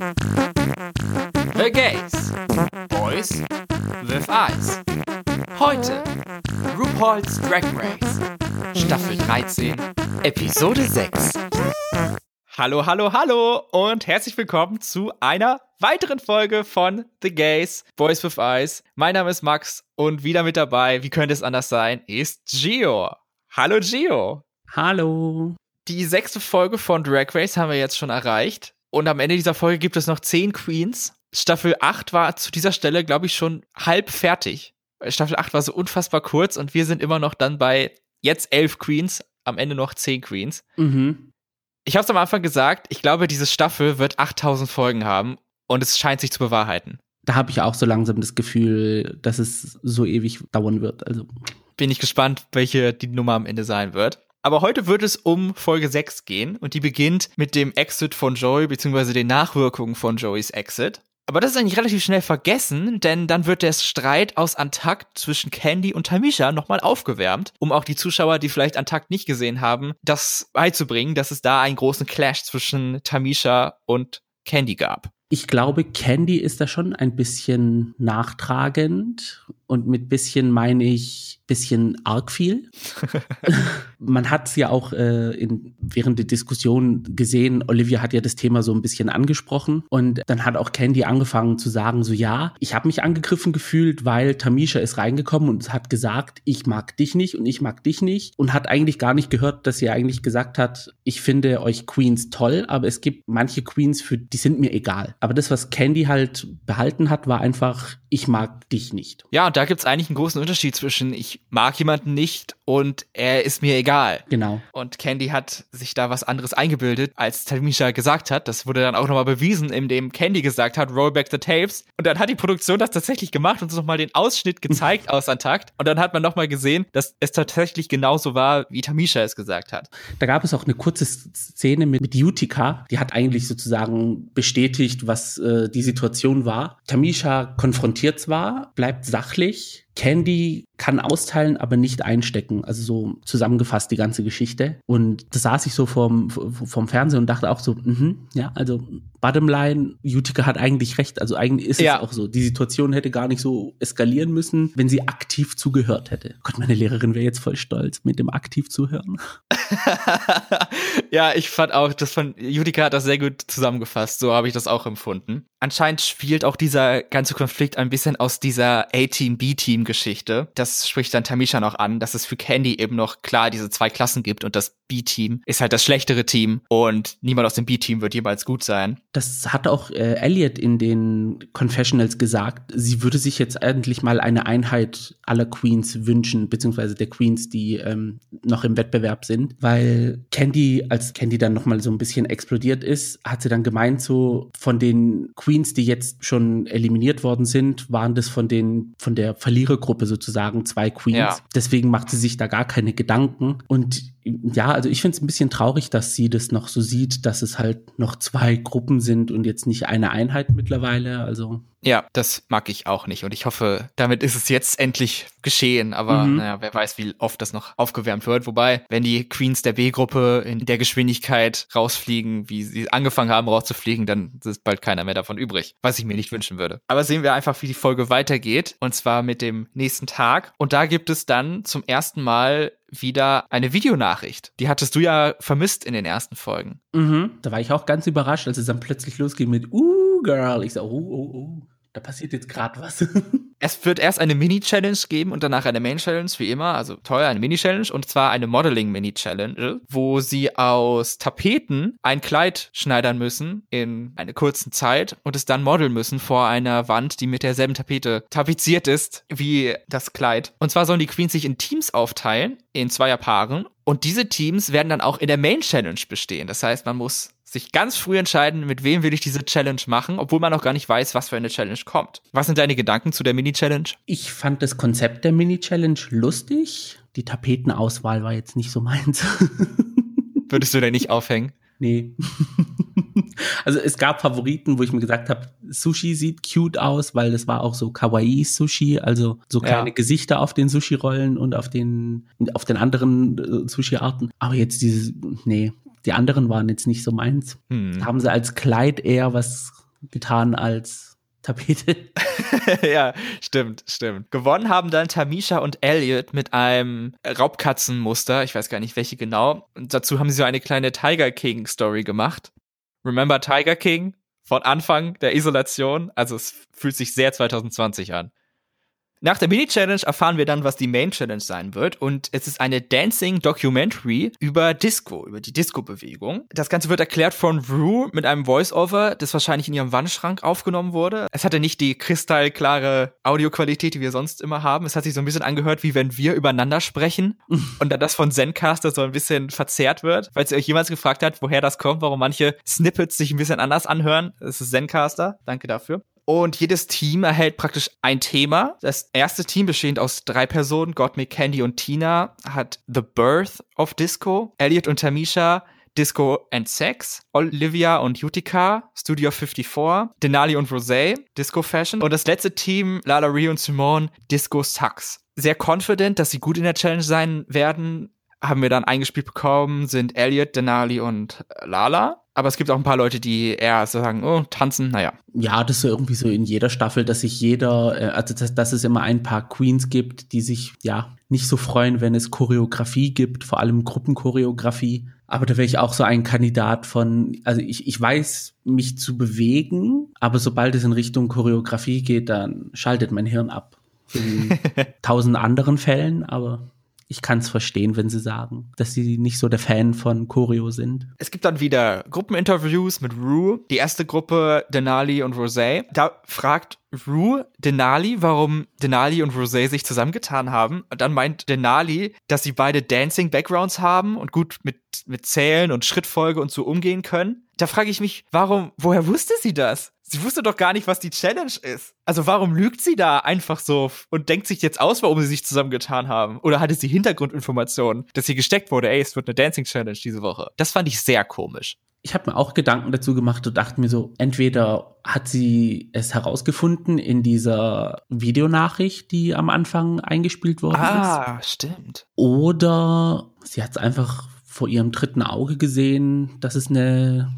The Gays. Boys with Eyes. Heute RuPaul's Drag Race. Staffel 13, Episode 6. Hallo, hallo, hallo und herzlich willkommen zu einer weiteren Folge von The Gays, Boys with Eyes. Mein Name ist Max und wieder mit dabei, wie könnte es anders sein, ist Gio. Hallo Gio. Hallo. Die sechste Folge von Drag Race haben wir jetzt schon erreicht. Und am Ende dieser Folge gibt es noch zehn Queens. Staffel 8 war zu dieser Stelle, glaube ich, schon halb fertig. Staffel 8 war so unfassbar kurz und wir sind immer noch dann bei jetzt elf Queens, am Ende noch zehn Queens. Mhm. Ich habe es am Anfang gesagt, ich glaube, diese Staffel wird 8000 Folgen haben und es scheint sich zu bewahrheiten. Da habe ich auch so langsam das Gefühl, dass es so ewig dauern wird. Also bin ich gespannt, welche die Nummer am Ende sein wird. Aber heute wird es um Folge 6 gehen und die beginnt mit dem Exit von Joey beziehungsweise den Nachwirkungen von Joeys Exit. Aber das ist eigentlich relativ schnell vergessen, denn dann wird der Streit aus Antakt zwischen Candy und Tamisha nochmal aufgewärmt, um auch die Zuschauer, die vielleicht Antakt nicht gesehen haben, das beizubringen, dass es da einen großen Clash zwischen Tamisha und Candy gab. Ich glaube, Candy ist da schon ein bisschen nachtragend und mit bisschen meine ich bisschen arg viel. Man hat es ja auch äh, in, während der Diskussion gesehen, Olivia hat ja das Thema so ein bisschen angesprochen und dann hat auch Candy angefangen zu sagen, so ja, ich habe mich angegriffen gefühlt, weil Tamisha ist reingekommen und hat gesagt, ich mag dich nicht und ich mag dich nicht und hat eigentlich gar nicht gehört, dass sie eigentlich gesagt hat, ich finde euch Queens toll, aber es gibt manche Queens, für die sind mir egal. Aber das, was Candy halt behalten hat, war einfach, ich mag dich nicht. Ja, und da gibt's eigentlich einen großen Unterschied zwischen ich mag jemanden nicht und er ist mir egal. Genau. Und Candy hat sich da was anderes eingebildet, als Tamisha gesagt hat. Das wurde dann auch nochmal bewiesen, indem Candy gesagt hat, roll back the tapes. Und dann hat die Produktion das tatsächlich gemacht und uns nochmal den Ausschnitt gezeigt aus Antakt. Und dann hat man nochmal gesehen, dass es tatsächlich genauso war, wie Tamisha es gesagt hat. Da gab es auch eine kurze Szene mit, mit Utica. Die hat eigentlich sozusagen bestätigt, was äh, die Situation war. Tamisha konfrontiert zwar, bleibt sachlich, Candy kann austeilen, aber nicht einstecken. Also so zusammengefasst die ganze Geschichte. Und da saß ich so vorm, vorm Fernseher und dachte auch so, mh, ja, also Bottomline, Utica hat eigentlich recht. Also eigentlich ist ja. es auch so. Die Situation hätte gar nicht so eskalieren müssen, wenn sie aktiv zugehört hätte. Gott, meine Lehrerin wäre jetzt voll stolz mit dem aktiv zuhören. ja, ich fand auch, das von Utica hat das sehr gut zusammengefasst. So habe ich das auch empfunden. Anscheinend spielt auch dieser ganze Konflikt ein bisschen aus dieser A-Team, B-Team Geschichte. Das spricht dann Tamisha noch an, dass es für Candy eben noch klar diese zwei Klassen gibt und das B-Team ist halt das schlechtere Team und niemand aus dem B-Team wird jemals gut sein. Das hat auch äh, Elliot in den Confessionals gesagt. Sie würde sich jetzt endlich mal eine Einheit aller Queens wünschen, beziehungsweise der Queens, die ähm, noch im Wettbewerb sind, weil Candy, als Candy dann nochmal so ein bisschen explodiert ist, hat sie dann gemeint, so von den Queens, die jetzt schon eliminiert worden sind, waren das von den, von der Verlierergruppe sozusagen zwei Queens. Ja. Deswegen macht sie sich da gar keine Gedanken und ja, also ich finde es ein bisschen traurig, dass sie das noch so sieht, dass es halt noch zwei Gruppen sind und jetzt nicht eine Einheit mittlerweile. Also ja, das mag ich auch nicht. Und ich hoffe, damit ist es jetzt endlich geschehen. Aber mhm. naja, wer weiß, wie oft das noch aufgewärmt wird. Wobei, wenn die Queens der B-Gruppe in der Geschwindigkeit rausfliegen, wie sie angefangen haben rauszufliegen, dann ist bald keiner mehr davon übrig. Was ich mir nicht wünschen würde. Aber sehen wir einfach, wie die Folge weitergeht. Und zwar mit dem nächsten Tag. Und da gibt es dann zum ersten Mal wieder eine Videonachricht. Die hattest du ja vermisst in den ersten Folgen. Mhm. Da war ich auch ganz überrascht, als es dann plötzlich losging mit Uh, Girl. Ich so, oh, oh, oh da passiert jetzt gerade was. es wird erst eine Mini-Challenge geben und danach eine Main-Challenge, wie immer. Also teuer, eine Mini-Challenge und zwar eine Modeling-Mini-Challenge, wo sie aus Tapeten ein Kleid schneidern müssen in einer kurzen Zeit und es dann modeln müssen vor einer Wand, die mit derselben Tapete tapeziert ist wie das Kleid. Und zwar sollen die Queens sich in Teams aufteilen, in Zweierpaaren. Und diese Teams werden dann auch in der Main-Challenge bestehen. Das heißt, man muss sich ganz früh entscheiden, mit wem will ich diese Challenge machen, obwohl man noch gar nicht weiß, was für eine Challenge kommt. Was sind deine Gedanken zu der Mini-Challenge? Ich fand das Konzept der Mini-Challenge lustig. Die Tapetenauswahl war jetzt nicht so meins. Würdest du denn nicht aufhängen? Nee. also es gab Favoriten, wo ich mir gesagt habe, Sushi sieht cute aus, weil das war auch so Kawaii Sushi, also so kleine ja. Gesichter auf den Sushi Rollen und auf den auf den anderen äh, Sushi Arten. Aber jetzt dieses nee, die anderen waren jetzt nicht so meins. Hm. Haben sie als Kleid eher was getan als Tapete. ja, stimmt, stimmt. Gewonnen haben dann Tamisha und Elliot mit einem Raubkatzenmuster. Ich weiß gar nicht, welche genau. Und dazu haben sie so eine kleine Tiger King Story gemacht. Remember Tiger King? Von Anfang der Isolation. Also es fühlt sich sehr 2020 an. Nach der Mini-Challenge erfahren wir dann, was die Main-Challenge sein wird. Und es ist eine Dancing-Documentary über Disco, über die Disco-Bewegung. Das Ganze wird erklärt von Rue mit einem Voice-Over, das wahrscheinlich in ihrem Wandschrank aufgenommen wurde. Es hatte nicht die kristallklare Audioqualität, die wir sonst immer haben. Es hat sich so ein bisschen angehört, wie wenn wir übereinander sprechen und dann das von Zencaster so ein bisschen verzerrt wird. Falls ihr euch jemals gefragt habt, woher das kommt, warum manche Snippets sich ein bisschen anders anhören, das ist Zencaster. Danke dafür. Und jedes Team erhält praktisch ein Thema. Das erste Team, bestehend aus drei Personen, Gottmik, Candy und Tina, hat The Birth of Disco. Elliot und Tamisha, Disco and Sex. Olivia und Utica, Studio 54. Denali und Rosé, Disco Fashion. Und das letzte Team, Lala Ree und Simone, Disco Sucks. Sehr confident, dass sie gut in der Challenge sein werden, haben wir dann eingespielt bekommen, sind Elliot, Denali und Lala. Aber es gibt auch ein paar Leute, die eher sagen, oh, tanzen, naja. Ja, das ist ja irgendwie so in jeder Staffel, dass sich jeder, äh, also dass, dass es immer ein paar Queens gibt, die sich ja nicht so freuen, wenn es Choreografie gibt, vor allem Gruppenchoreografie. Aber da wäre ich auch so ein Kandidat von, also ich, ich weiß, mich zu bewegen, aber sobald es in Richtung Choreografie geht, dann schaltet mein Hirn ab. In tausend anderen Fällen, aber ich kann es verstehen, wenn sie sagen, dass sie nicht so der Fan von Choreo sind. Es gibt dann wieder Gruppeninterviews mit Rue. Die erste Gruppe, Denali und Rosé. Da fragt Rue Denali, warum Denali und Rosé sich zusammengetan haben. Und dann meint Denali, dass sie beide Dancing-Backgrounds haben und gut mit, mit Zählen und Schrittfolge und so umgehen können. Da frage ich mich, warum, woher wusste sie das? Sie wusste doch gar nicht, was die Challenge ist. Also warum lügt sie da einfach so und denkt sich jetzt aus, warum sie sich zusammengetan haben? Oder hatte sie Hintergrundinformationen, dass sie gesteckt wurde, ey, es wird eine Dancing Challenge diese Woche? Das fand ich sehr komisch. Ich habe mir auch Gedanken dazu gemacht und dachte mir so, entweder hat sie es herausgefunden in dieser Videonachricht, die am Anfang eingespielt worden ah, ist. Ah, stimmt. Oder sie hat es einfach vor ihrem dritten Auge gesehen, dass es eine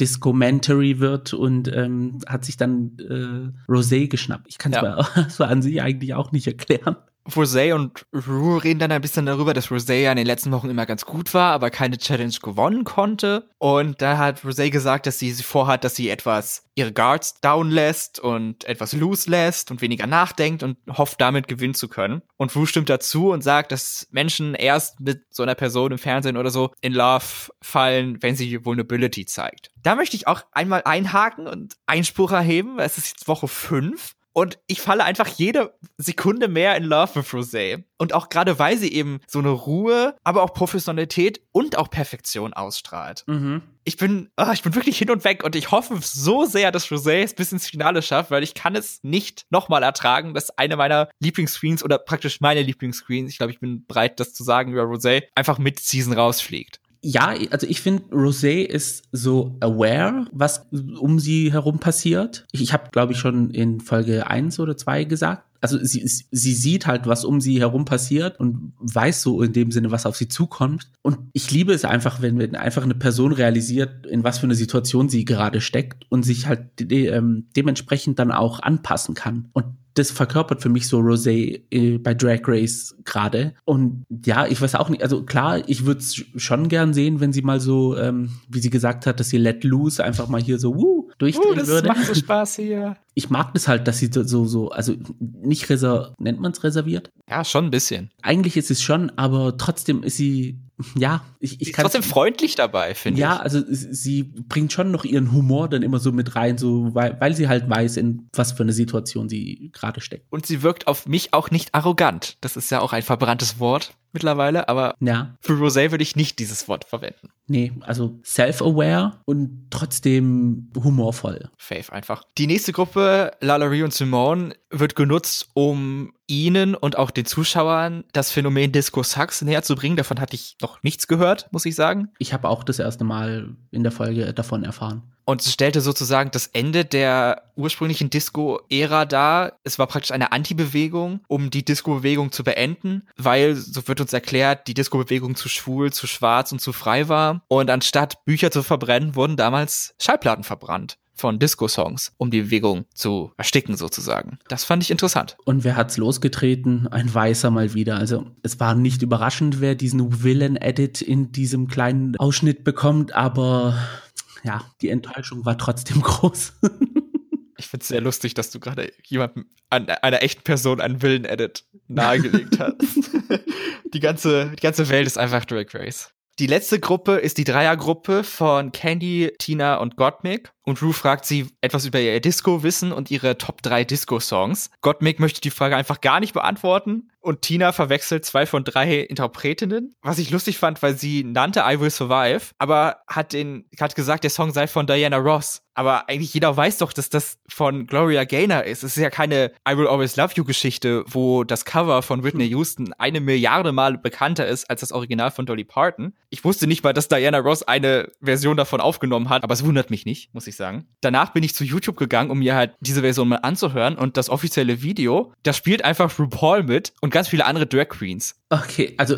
Discomentary wird und ähm, hat sich dann äh, Rosé geschnappt. Ich kann es ja. mir so an sich eigentlich auch nicht erklären. Rosé und Rue reden dann ein bisschen darüber, dass Rosé ja in den letzten Wochen immer ganz gut war, aber keine Challenge gewonnen konnte. Und da hat Rosé gesagt, dass sie, vorhat, dass sie etwas ihre Guards down lässt und etwas loose lässt und weniger nachdenkt und hofft, damit gewinnen zu können. Und Rue stimmt dazu und sagt, dass Menschen erst mit so einer Person im Fernsehen oder so in Love fallen, wenn sie Vulnerability zeigt. Da möchte ich auch einmal einhaken und Einspruch erheben, weil es ist jetzt Woche 5 und ich falle einfach jede Sekunde mehr in Love with Rosé. Und auch gerade weil sie eben so eine Ruhe, aber auch Professionalität und auch Perfektion ausstrahlt. Mhm. Ich bin, oh, ich bin wirklich hin und weg und ich hoffe so sehr, dass Rosé es bis ins Finale schafft, weil ich kann es nicht nochmal ertragen, dass eine meiner Lieblingsscreens oder praktisch meine Lieblingsscreens, ich glaube, ich bin bereit, das zu sagen über Rosé, einfach mit Season rausfliegt ja, also ich finde, Rosé ist so aware, was um sie herum passiert. Ich, ich habe, glaube ich, schon in Folge eins oder zwei gesagt, also sie, sie sieht halt, was um sie herum passiert und weiß so in dem Sinne, was auf sie zukommt. Und ich liebe es einfach, wenn, wenn einfach eine Person realisiert, in was für eine Situation sie gerade steckt und sich halt de ähm, dementsprechend dann auch anpassen kann. Und das verkörpert für mich so Rosé äh, bei Drag Race gerade. Und ja, ich weiß auch nicht, also klar, ich würde es schon gern sehen, wenn sie mal so, ähm, wie sie gesagt hat, dass sie let loose einfach mal hier so wuh, durchdrehen uh, das würde. Das macht so Spaß hier. Ich mag das halt, dass sie so, so, also nicht reser, nennt man es reserviert? Ja, schon ein bisschen. Eigentlich ist es schon, aber trotzdem ist sie ja, ich, ich kann. Trotzdem freundlich dabei, finde ja, ich. Ja, also sie bringt schon noch ihren Humor dann immer so mit rein, so, weil, weil sie halt weiß, in was für eine Situation sie gerade steckt. Und sie wirkt auf mich auch nicht arrogant. Das ist ja auch ein verbranntes Wort mittlerweile, aber ja. für Rosé würde ich nicht dieses Wort verwenden. Nee, also self-aware und trotzdem humorvoll. Faith einfach. Die nächste Gruppe, Lalaurie und Simone, wird genutzt, um Ihnen und auch den Zuschauern das Phänomen Disco Sax näher zu bringen. Davon hatte ich noch nichts gehört, muss ich sagen. Ich habe auch das erste Mal in der Folge davon erfahren. Und es stellte sozusagen das Ende der ursprünglichen Disco-Ära dar. Es war praktisch eine Anti-Bewegung, um die Disco-Bewegung zu beenden, weil, so wird uns erklärt, die Disco-Bewegung zu schwul, zu schwarz und zu frei war. Und anstatt Bücher zu verbrennen, wurden damals Schallplatten verbrannt von Disco-Songs, um die Bewegung zu ersticken sozusagen. Das fand ich interessant. Und wer hat's losgetreten? Ein Weißer mal wieder. Also es war nicht überraschend, wer diesen Villain-Edit in diesem kleinen Ausschnitt bekommt, aber ja, die Enttäuschung war trotzdem groß. Ich finde es sehr lustig, dass du gerade jemandem, an einer echten Person einen Willen-Edit nahegelegt hast. die, ganze, die ganze Welt ist einfach Drag Race. Die letzte Gruppe ist die Dreiergruppe von Candy, Tina und Gottmik. Und Rue fragt sie etwas über ihr Disco-Wissen und ihre Top 3 Disco-Songs. Gottmik möchte die Frage einfach gar nicht beantworten. Und Tina verwechselt zwei von drei Interpretinnen. Was ich lustig fand, weil sie nannte I Will Survive, aber hat, den, hat gesagt, der Song sei von Diana Ross. Aber eigentlich jeder weiß doch, dass das von Gloria Gaynor ist. Es ist ja keine I Will Always Love You Geschichte, wo das Cover von Whitney Houston eine Milliarde Mal bekannter ist als das Original von Dolly Parton. Ich wusste nicht mal, dass Diana Ross eine Version davon aufgenommen hat, aber es wundert mich nicht, muss ich sagen. Danach bin ich zu YouTube gegangen, um mir halt diese Version mal anzuhören und das offizielle Video, da spielt einfach RuPaul mit und ganz viele andere Drag Queens. Okay, also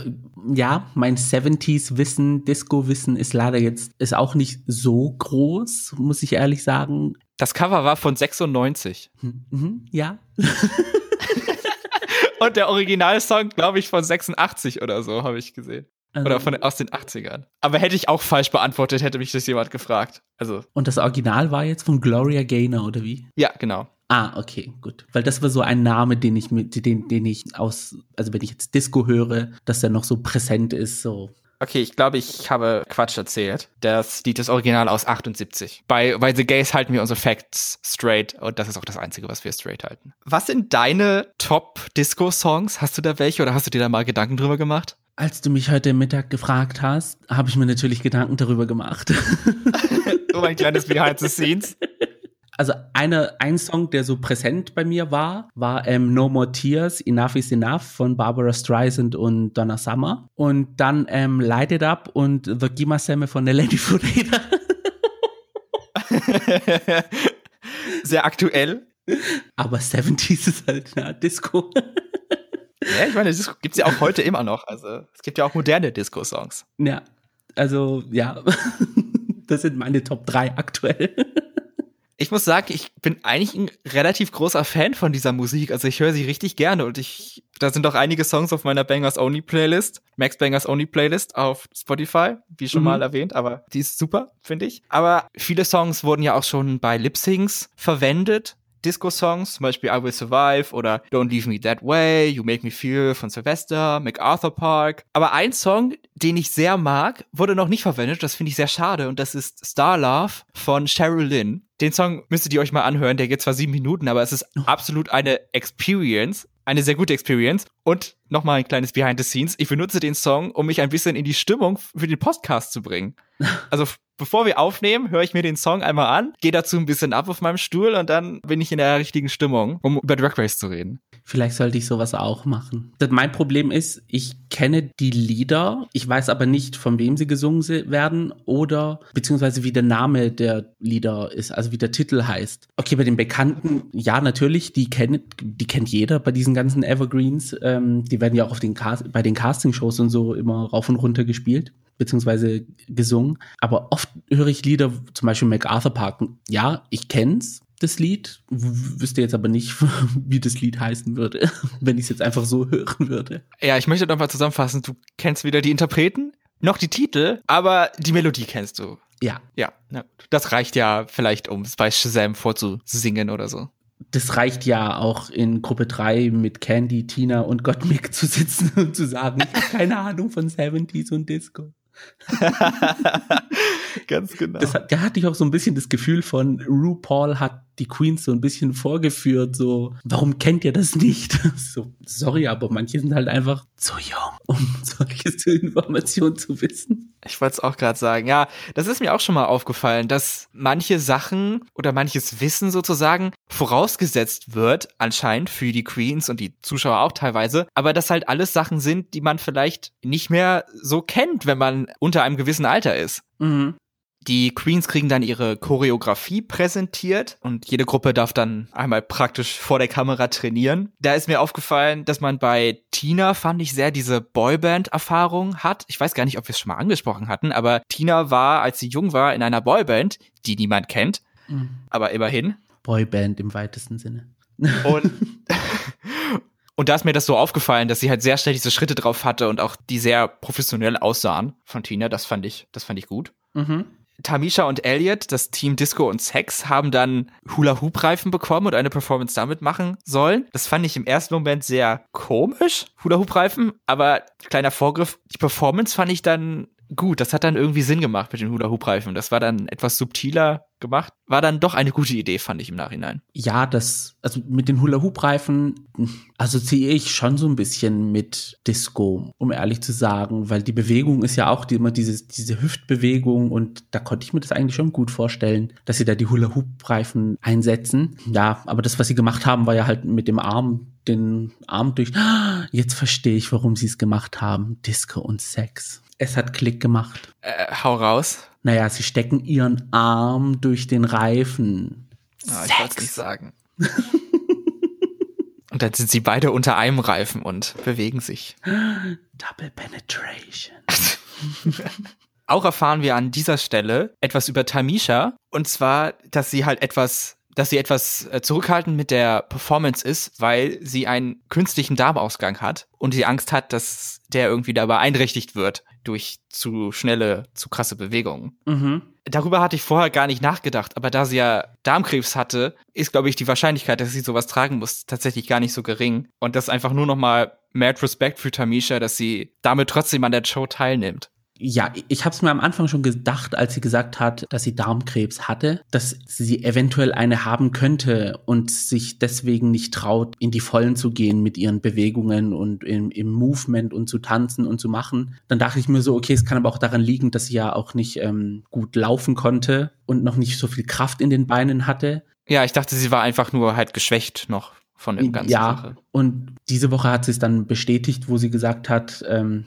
ja, mein 70s-Wissen, Disco-Wissen ist leider jetzt, ist auch nicht so groß, muss ich ehrlich sagen. Das Cover war von 96. Mhm, ja. und der Originalsong, glaube ich, von 86 oder so, habe ich gesehen. Also, Oder von, aus den 80ern. Aber hätte ich auch falsch beantwortet, hätte mich das jemand gefragt. Also. Und das Original war jetzt von Gloria Gaynor, oder wie? Ja, genau. Ah, okay, gut. Weil das war so ein Name, den ich mit, den, den ich aus, also wenn ich jetzt Disco höre, dass der noch so präsent ist, so. Okay, ich glaube, ich habe Quatsch erzählt. Das Lied ist original aus 78. Bei, bei The Gays halten wir unsere Facts straight und das ist auch das Einzige, was wir straight halten. Was sind deine Top-Disco-Songs? Hast du da welche oder hast du dir da mal Gedanken drüber gemacht? Als du mich heute Mittag gefragt hast, habe ich mir natürlich Gedanken darüber gemacht. so ein kleines Behind the Scenes. Also eine, ein Song, der so präsent bei mir war, war ähm, No More Tears, Enough is Enough von Barbara Streisand und Donna Summer. Und dann ähm, Light It Up und The Gima Semme von Nelly Fureda. Sehr aktuell. Aber 70s ist halt eine Disco. Ja, ich meine, Disco gibt's ja auch heute immer noch. Also es gibt ja auch moderne Disco-Songs. Ja, also ja, das sind meine Top 3 aktuell. Ich muss sagen, ich bin eigentlich ein relativ großer Fan von dieser Musik. Also ich höre sie richtig gerne und ich, da sind auch einige Songs auf meiner Bangers Only Playlist, Max Bangers Only Playlist auf Spotify, wie schon mhm. mal erwähnt, aber die ist super, finde ich. Aber viele Songs wurden ja auch schon bei Lip Syncs verwendet. Disco-Songs, zum Beispiel I Will Survive oder Don't Leave Me That Way, You Make Me Feel von Sylvester, MacArthur Park. Aber ein Song, den ich sehr mag, wurde noch nicht verwendet. Das finde ich sehr schade und das ist Star Love von Cheryl Lynn. Den Song müsstet ihr euch mal anhören. Der geht zwar sieben Minuten, aber es ist oh. absolut eine Experience eine sehr gute Experience. Und nochmal ein kleines Behind the Scenes. Ich benutze den Song, um mich ein bisschen in die Stimmung für den Podcast zu bringen. Also bevor wir aufnehmen, höre ich mir den Song einmal an, gehe dazu ein bisschen ab auf meinem Stuhl und dann bin ich in der richtigen Stimmung, um über Drag Race zu reden. Vielleicht sollte ich sowas auch machen. Mein Problem ist, ich kenne die Lieder, ich weiß aber nicht, von wem sie gesungen werden oder beziehungsweise wie der Name der Lieder ist, also wie der Titel heißt. Okay, bei den Bekannten, ja, natürlich, die kennt, die kennt jeder bei diesen ganzen Evergreens. Ähm, die werden ja auch auf den Cast bei den Castingshows und so immer rauf und runter gespielt beziehungsweise gesungen. Aber oft höre ich Lieder, zum Beispiel MacArthur Park. Ja, ich kenn's, das Lied, wüsste jetzt aber nicht, wie das Lied heißen würde, wenn ich es jetzt einfach so hören würde. Ja, ich möchte nochmal zusammenfassen. Du kennst weder die Interpreten noch die Titel, aber die Melodie kennst du. Ja. Ja, na, das reicht ja vielleicht, um es bei Shazam vorzusingen oder so. Das reicht ja auch in Gruppe 3 mit Candy, Tina und Gottmik zu sitzen und zu sagen, ich habe keine Ahnung von 70s und Disco. Ganz genau. Das, da hatte ich auch so ein bisschen das Gefühl von, RuPaul hat die Queens so ein bisschen vorgeführt, so, warum kennt ihr das nicht? So, sorry, aber manche sind halt einfach zu jung, um solche Informationen zu wissen. Ich wollte es auch gerade sagen, ja, das ist mir auch schon mal aufgefallen, dass manche Sachen oder manches Wissen sozusagen vorausgesetzt wird, anscheinend für die Queens und die Zuschauer auch teilweise, aber das halt alles Sachen sind, die man vielleicht nicht mehr so kennt, wenn man unter einem gewissen Alter ist. Mhm. Die Queens kriegen dann ihre Choreografie präsentiert und jede Gruppe darf dann einmal praktisch vor der Kamera trainieren. Da ist mir aufgefallen, dass man bei Tina, fand ich sehr, diese Boyband-Erfahrung hat. Ich weiß gar nicht, ob wir es schon mal angesprochen hatten, aber Tina war, als sie jung war, in einer Boyband, die niemand kennt. Mhm. Aber immerhin. Boyband im weitesten Sinne. Und, und da ist mir das so aufgefallen, dass sie halt sehr schnell diese Schritte drauf hatte und auch die sehr professionell aussahen von Tina. Das fand ich, das fand ich gut. Mhm. Tamisha und Elliot, das Team Disco und Sex, haben dann Hula-Hoop-Reifen bekommen und eine Performance damit machen sollen. Das fand ich im ersten Moment sehr komisch, Hula-Hoop-Reifen, aber kleiner Vorgriff, die Performance fand ich dann gut. Das hat dann irgendwie Sinn gemacht mit den Hula-Hoop-Reifen. Das war dann etwas subtiler gemacht. War dann doch eine gute Idee, fand ich im Nachhinein. Ja, das, also mit den Hula-Hoop-Reifen assoziiere ich schon so ein bisschen mit Disco, um ehrlich zu sagen, weil die Bewegung ist ja auch die, immer diese, diese Hüftbewegung und da konnte ich mir das eigentlich schon gut vorstellen, dass sie da die Hula-Hoop-Reifen einsetzen. Ja, aber das, was sie gemacht haben, war ja halt mit dem Arm den Arm durch. Jetzt verstehe ich, warum sie es gemacht haben. Disco und Sex. Es hat Klick gemacht. Äh, hau raus. Naja, sie stecken ihren Arm durch den Reifen. Oh, ich wollte es nicht sagen. und dann sind sie beide unter einem Reifen und bewegen sich. Double Penetration. Auch erfahren wir an dieser Stelle etwas über Tamisha. Und zwar, dass sie halt etwas dass sie etwas äh, zurückhaltend mit der Performance ist, weil sie einen künstlichen Darmausgang hat und sie Angst hat, dass der irgendwie da beeinträchtigt wird durch zu schnelle, zu krasse Bewegungen. Mhm. Darüber hatte ich vorher gar nicht nachgedacht, aber da sie ja Darmkrebs hatte, ist, glaube ich, die Wahrscheinlichkeit, dass sie sowas tragen muss, tatsächlich gar nicht so gering. Und das einfach nur noch mal mad Respect für Tamisha, dass sie damit trotzdem an der Show teilnimmt. Ja, ich habe es mir am Anfang schon gedacht, als sie gesagt hat, dass sie Darmkrebs hatte, dass sie eventuell eine haben könnte und sich deswegen nicht traut, in die Vollen zu gehen mit ihren Bewegungen und im, im Movement und zu tanzen und zu machen. Dann dachte ich mir so, okay, es kann aber auch daran liegen, dass sie ja auch nicht ähm, gut laufen konnte und noch nicht so viel Kraft in den Beinen hatte. Ja, ich dachte, sie war einfach nur halt geschwächt noch von dem ganzen ja, Sache. Und diese Woche hat sie es dann bestätigt, wo sie gesagt hat, ähm,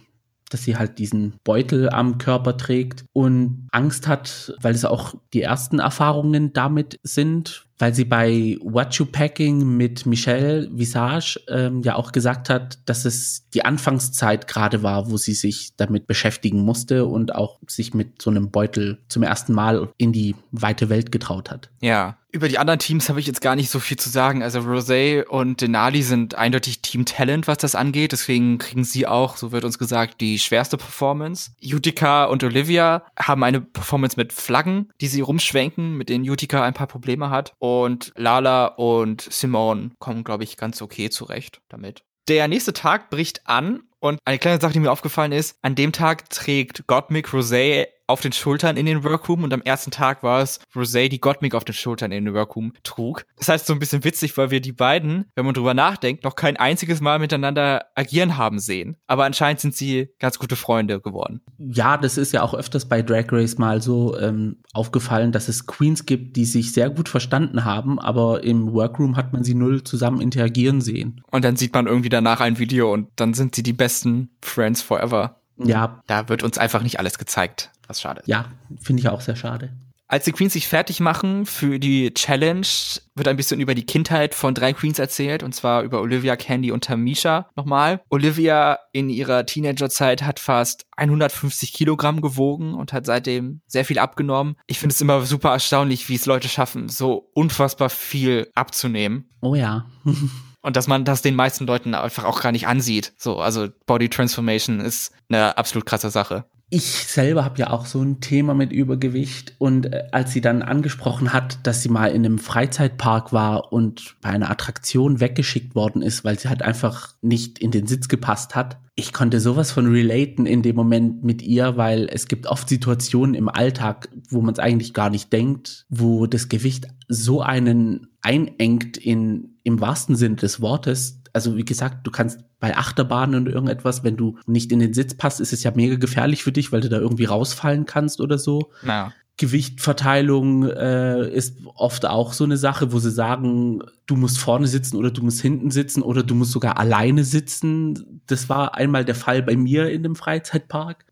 dass sie halt diesen Beutel am Körper trägt und Angst hat, weil es auch die ersten Erfahrungen damit sind, weil sie bei What You Packing mit Michelle Visage ähm, ja auch gesagt hat, dass es die Anfangszeit gerade war, wo sie sich damit beschäftigen musste und auch sich mit so einem Beutel zum ersten Mal in die weite Welt getraut hat. Ja, über die anderen Teams habe ich jetzt gar nicht so viel zu sagen. Also Rosé und Denali sind eindeutig Team Talent, was das angeht. Deswegen kriegen sie auch, so wird uns gesagt, die schwerste Performance. Utica und Olivia haben eine Performance mit Flaggen, die sie rumschwenken, mit denen Utica ein paar Probleme hat. Und Lala und Simone kommen, glaube ich, ganz okay zurecht damit. Der nächste Tag bricht an und eine kleine Sache, die mir aufgefallen ist, an dem Tag trägt Gottmik Rosé auf den Schultern in den Workroom und am ersten Tag war es Rosé, die Gottmik auf den Schultern in den Workroom trug. Das heißt so ein bisschen witzig, weil wir die beiden, wenn man drüber nachdenkt, noch kein einziges Mal miteinander agieren haben sehen. Aber anscheinend sind sie ganz gute Freunde geworden. Ja, das ist ja auch öfters bei Drag Race mal so ähm, aufgefallen, dass es Queens gibt, die sich sehr gut verstanden haben, aber im Workroom hat man sie null zusammen interagieren sehen. Und dann sieht man irgendwie danach ein Video und dann sind sie die besten Friends forever. Ja. Da wird uns einfach nicht alles gezeigt, was schade ist. Ja, finde ich auch sehr schade. Als die Queens sich fertig machen für die Challenge, wird ein bisschen über die Kindheit von drei Queens erzählt, und zwar über Olivia, Candy und Tamisha nochmal. Olivia in ihrer Teenagerzeit hat fast 150 Kilogramm gewogen und hat seitdem sehr viel abgenommen. Ich finde es immer super erstaunlich, wie es Leute schaffen, so unfassbar viel abzunehmen. Oh ja. Und dass man das den meisten Leuten einfach auch gar nicht ansieht. So, also Body Transformation ist eine absolut krasse Sache. Ich selber habe ja auch so ein Thema mit Übergewicht und äh, als sie dann angesprochen hat, dass sie mal in einem Freizeitpark war und bei einer Attraktion weggeschickt worden ist, weil sie halt einfach nicht in den Sitz gepasst hat. Ich konnte sowas von relaten in dem Moment mit ihr, weil es gibt oft Situationen im Alltag, wo man es eigentlich gar nicht denkt, wo das Gewicht so einen einengt in, im wahrsten Sinne des Wortes. Also wie gesagt, du kannst bei Achterbahnen und irgendetwas, wenn du nicht in den Sitz passt, ist es ja mega gefährlich für dich, weil du da irgendwie rausfallen kannst oder so. Naja. Gewichtverteilung äh, ist oft auch so eine Sache, wo sie sagen, du musst vorne sitzen oder du musst hinten sitzen oder du musst sogar alleine sitzen. Das war einmal der Fall bei mir in dem Freizeitpark.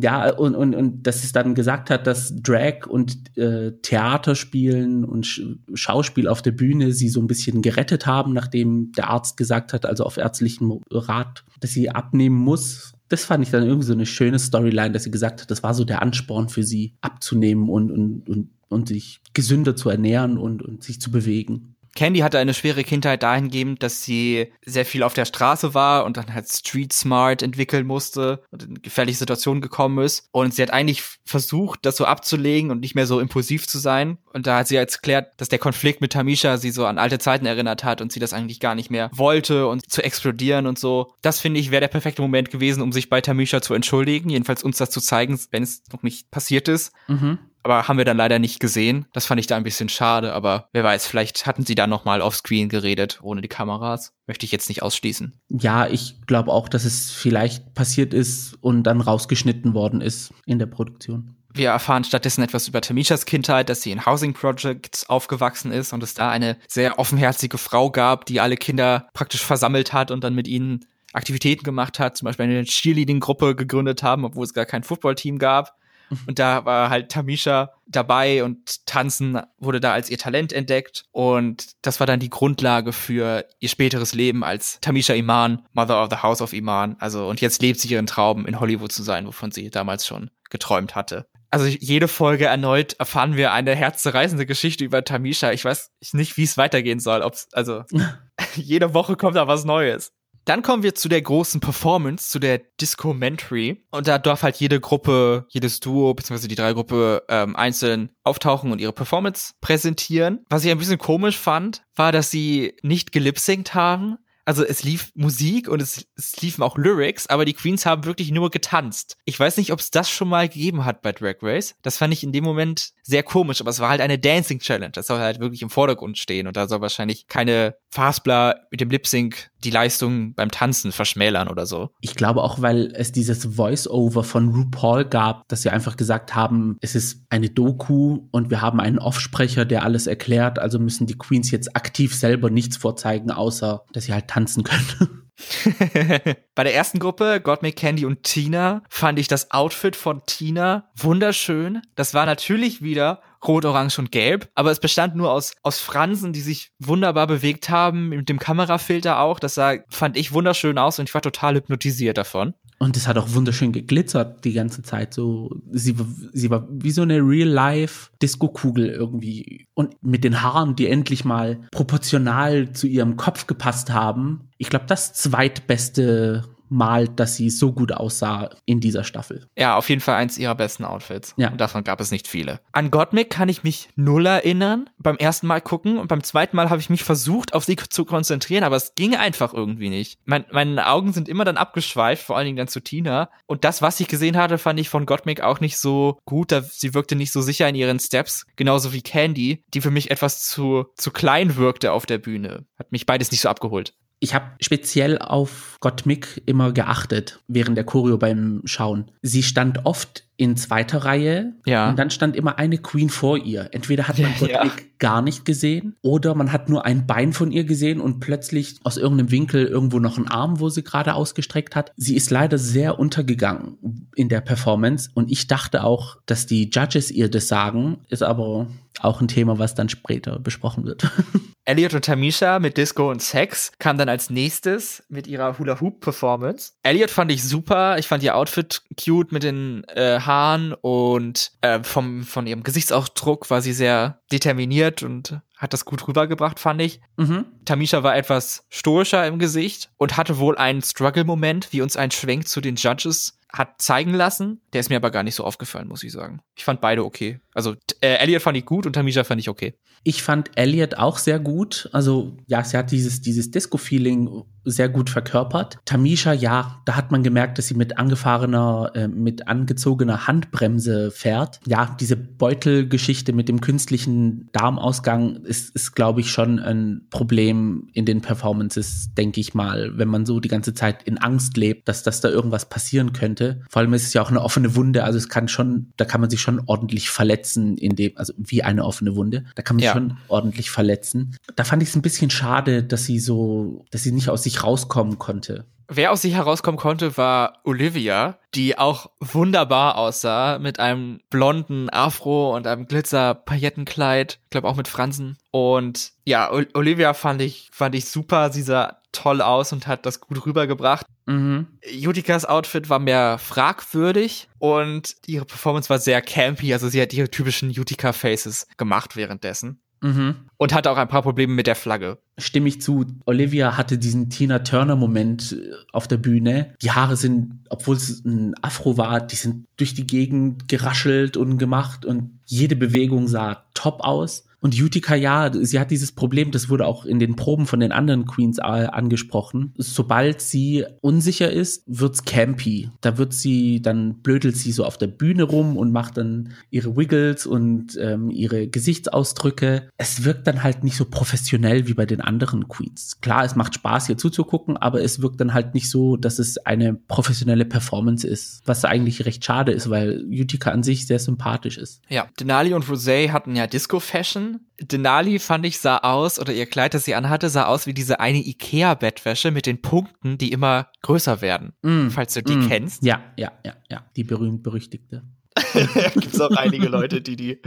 Ja, und, und, und dass es dann gesagt hat, dass Drag und äh, Theaterspielen und Sch Schauspiel auf der Bühne sie so ein bisschen gerettet haben, nachdem der Arzt gesagt hat, also auf ärztlichen Rat, dass sie abnehmen muss das fand ich dann irgendwie so eine schöne Storyline, dass sie gesagt hat, das war so der Ansporn für sie abzunehmen und, und, und und sich gesünder zu ernähren und, und sich zu bewegen. Candy hatte eine schwere Kindheit dahingehend, dass sie sehr viel auf der Straße war und dann halt Street Smart entwickeln musste und in gefährliche Situationen gekommen ist. Und sie hat eigentlich versucht, das so abzulegen und nicht mehr so impulsiv zu sein. Und da hat sie jetzt erklärt, dass der Konflikt mit Tamisha sie so an alte Zeiten erinnert hat und sie das eigentlich gar nicht mehr wollte und zu explodieren und so. Das finde ich wäre der perfekte Moment gewesen, um sich bei Tamisha zu entschuldigen, jedenfalls uns das zu zeigen, wenn es noch nicht passiert ist. Mhm aber haben wir dann leider nicht gesehen. Das fand ich da ein bisschen schade, aber wer weiß, vielleicht hatten sie da noch mal auf Screen geredet, ohne die Kameras. Möchte ich jetzt nicht ausschließen. Ja, ich glaube auch, dass es vielleicht passiert ist und dann rausgeschnitten worden ist in der Produktion. Wir erfahren stattdessen etwas über Tamishas Kindheit, dass sie in Housing Projects aufgewachsen ist und es da eine sehr offenherzige Frau gab, die alle Kinder praktisch versammelt hat und dann mit ihnen Aktivitäten gemacht hat, zum Beispiel eine Cheerleading-Gruppe gegründet haben, obwohl es gar kein Footballteam gab. Und da war halt Tamisha dabei und Tanzen wurde da als ihr Talent entdeckt. Und das war dann die Grundlage für ihr späteres Leben als Tamisha Iman, Mother of the House of Iman. Also, und jetzt lebt sie ihren Traum, in Hollywood zu sein, wovon sie damals schon geträumt hatte. Also jede Folge erneut erfahren wir eine herzzerreißende Geschichte über Tamisha. Ich weiß nicht, wie es weitergehen soll. Ob's, also jede Woche kommt da was Neues. Dann kommen wir zu der großen Performance, zu der Discomentary. Und da darf halt jede Gruppe, jedes Duo, beziehungsweise die drei Gruppe ähm, einzeln auftauchen und ihre Performance präsentieren. Was ich ein bisschen komisch fand, war, dass sie nicht gelipsingt haben, also es lief Musik und es, es liefen auch Lyrics, aber die Queens haben wirklich nur getanzt. Ich weiß nicht, ob es das schon mal gegeben hat bei Drag Race. Das fand ich in dem Moment sehr komisch, aber es war halt eine Dancing Challenge. Das soll halt wirklich im Vordergrund stehen und da soll wahrscheinlich keine Fastbler mit dem Lip Sync die Leistung beim Tanzen verschmälern oder so. Ich glaube auch, weil es dieses Voice-Over von RuPaul gab, dass sie einfach gesagt haben, es ist eine Doku und wir haben einen Offsprecher, der alles erklärt, also müssen die Queens jetzt aktiv selber nichts vorzeigen, außer dass sie halt tanzen können. Bei der ersten Gruppe, Make Candy und Tina, fand ich das Outfit von Tina wunderschön. Das war natürlich wieder Rot, Orange und Gelb. Aber es bestand nur aus, aus Fransen, die sich wunderbar bewegt haben, mit dem Kamerafilter auch. Das sah, fand ich wunderschön aus und ich war total hypnotisiert davon. Und es hat auch wunderschön geglitzert die ganze Zeit. So, sie, sie war wie so eine Real-Life-Disco-Kugel irgendwie. Und mit den Haaren, die endlich mal proportional zu ihrem Kopf gepasst haben. Ich glaube, das zweitbeste Mal, dass sie so gut aussah in dieser Staffel. Ja, auf jeden Fall eins ihrer besten Outfits. Ja. Und davon gab es nicht viele. An Gottmik kann ich mich null erinnern. Beim ersten Mal gucken und beim zweiten Mal habe ich mich versucht, auf sie zu konzentrieren, aber es ging einfach irgendwie nicht. Mein, meine Augen sind immer dann abgeschweift, vor allen Dingen dann zu Tina. Und das, was ich gesehen hatte, fand ich von Gottmik auch nicht so gut. Sie wirkte nicht so sicher in ihren Steps. Genauso wie Candy, die für mich etwas zu, zu klein wirkte auf der Bühne. Hat mich beides nicht so abgeholt ich habe speziell auf Gottmik immer geachtet während der Choreo beim Schauen. Sie stand oft in zweiter Reihe ja. und dann stand immer eine Queen vor ihr. Entweder hat man ja. gar nicht gesehen oder man hat nur ein Bein von ihr gesehen und plötzlich aus irgendeinem Winkel irgendwo noch ein Arm, wo sie gerade ausgestreckt hat. Sie ist leider sehr untergegangen in der Performance und ich dachte auch, dass die Judges ihr das sagen, ist aber auch ein Thema, was dann später besprochen wird. Elliot und Tamisha mit Disco und Sex kam dann als nächstes mit ihrer Hula Hoop Performance. Elliot fand ich super. Ich fand ihr Outfit cute mit den äh, Haaren und äh, vom, von ihrem Gesichtsausdruck war sie sehr determiniert und hat das gut rübergebracht, fand ich. Mhm. Tamisha war etwas stoischer im Gesicht und hatte wohl einen Struggle-Moment, wie uns ein Schwenk zu den Judges hat zeigen lassen. Der ist mir aber gar nicht so aufgefallen, muss ich sagen. Ich fand beide okay. Also äh, Elliot fand ich gut und Tamisha fand ich okay. Ich fand Elliot auch sehr gut. Also ja, sie hat dieses, dieses Disco-Feeling sehr gut verkörpert. Tamisha, ja, da hat man gemerkt, dass sie mit angefahrener, äh, mit angezogener Handbremse fährt. Ja, diese Beutelgeschichte mit dem künstlichen Darmausgang ist, ist glaube ich, schon ein Problem in den Performances, denke ich mal, wenn man so die ganze Zeit in Angst lebt, dass, dass da irgendwas passieren könnte. Vor allem ist es ja auch eine offene Wunde, also es kann schon, da kann man sich schon ordentlich verletzen, in dem, also wie eine offene Wunde. Da kann man ja. sich schon ordentlich verletzen. Da fand ich es ein bisschen schade, dass sie so, dass sie nicht aus sich rauskommen konnte. Wer aus sich herauskommen konnte, war Olivia, die auch wunderbar aussah mit einem blonden Afro und einem Glitzer-Paillettenkleid, ich glaube auch mit Fransen. Und ja, Olivia fand ich, fand ich super. Sie sah toll aus und hat das gut rübergebracht. Mhm. Utikas Outfit war mehr fragwürdig und ihre Performance war sehr campy. Also sie hat ihre typischen Utica-Faces gemacht währenddessen. Mhm. Und hatte auch ein paar Probleme mit der Flagge. Stimme ich zu. Olivia hatte diesen Tina Turner-Moment äh, auf der Bühne. Die Haare sind, obwohl es ein Afro war, die sind durch die Gegend geraschelt und gemacht und jede Bewegung sah top aus. Und Utica, ja, sie hat dieses Problem, das wurde auch in den Proben von den anderen Queens äh, angesprochen. Sobald sie unsicher ist, wird's campy. Da wird sie, dann blödelt sie so auf der Bühne rum und macht dann ihre Wiggles und ähm, ihre Gesichtsausdrücke. Es wirkt dann halt nicht so professionell wie bei den anderen Queens. Klar, es macht Spaß, hier zuzugucken, aber es wirkt dann halt nicht so, dass es eine professionelle Performance ist. Was eigentlich recht schade ist, weil Utica an sich sehr sympathisch ist. Ja, Denali und Rosé hatten ja Disco-Fashion Denali fand ich sah aus, oder ihr Kleid, das sie anhatte, sah aus wie diese eine Ikea-Bettwäsche mit den Punkten, die immer größer werden. Mm. Falls du die mm. kennst. Ja, ja, ja, ja. Die berühmt-berüchtigte. Gibt es auch einige Leute, die die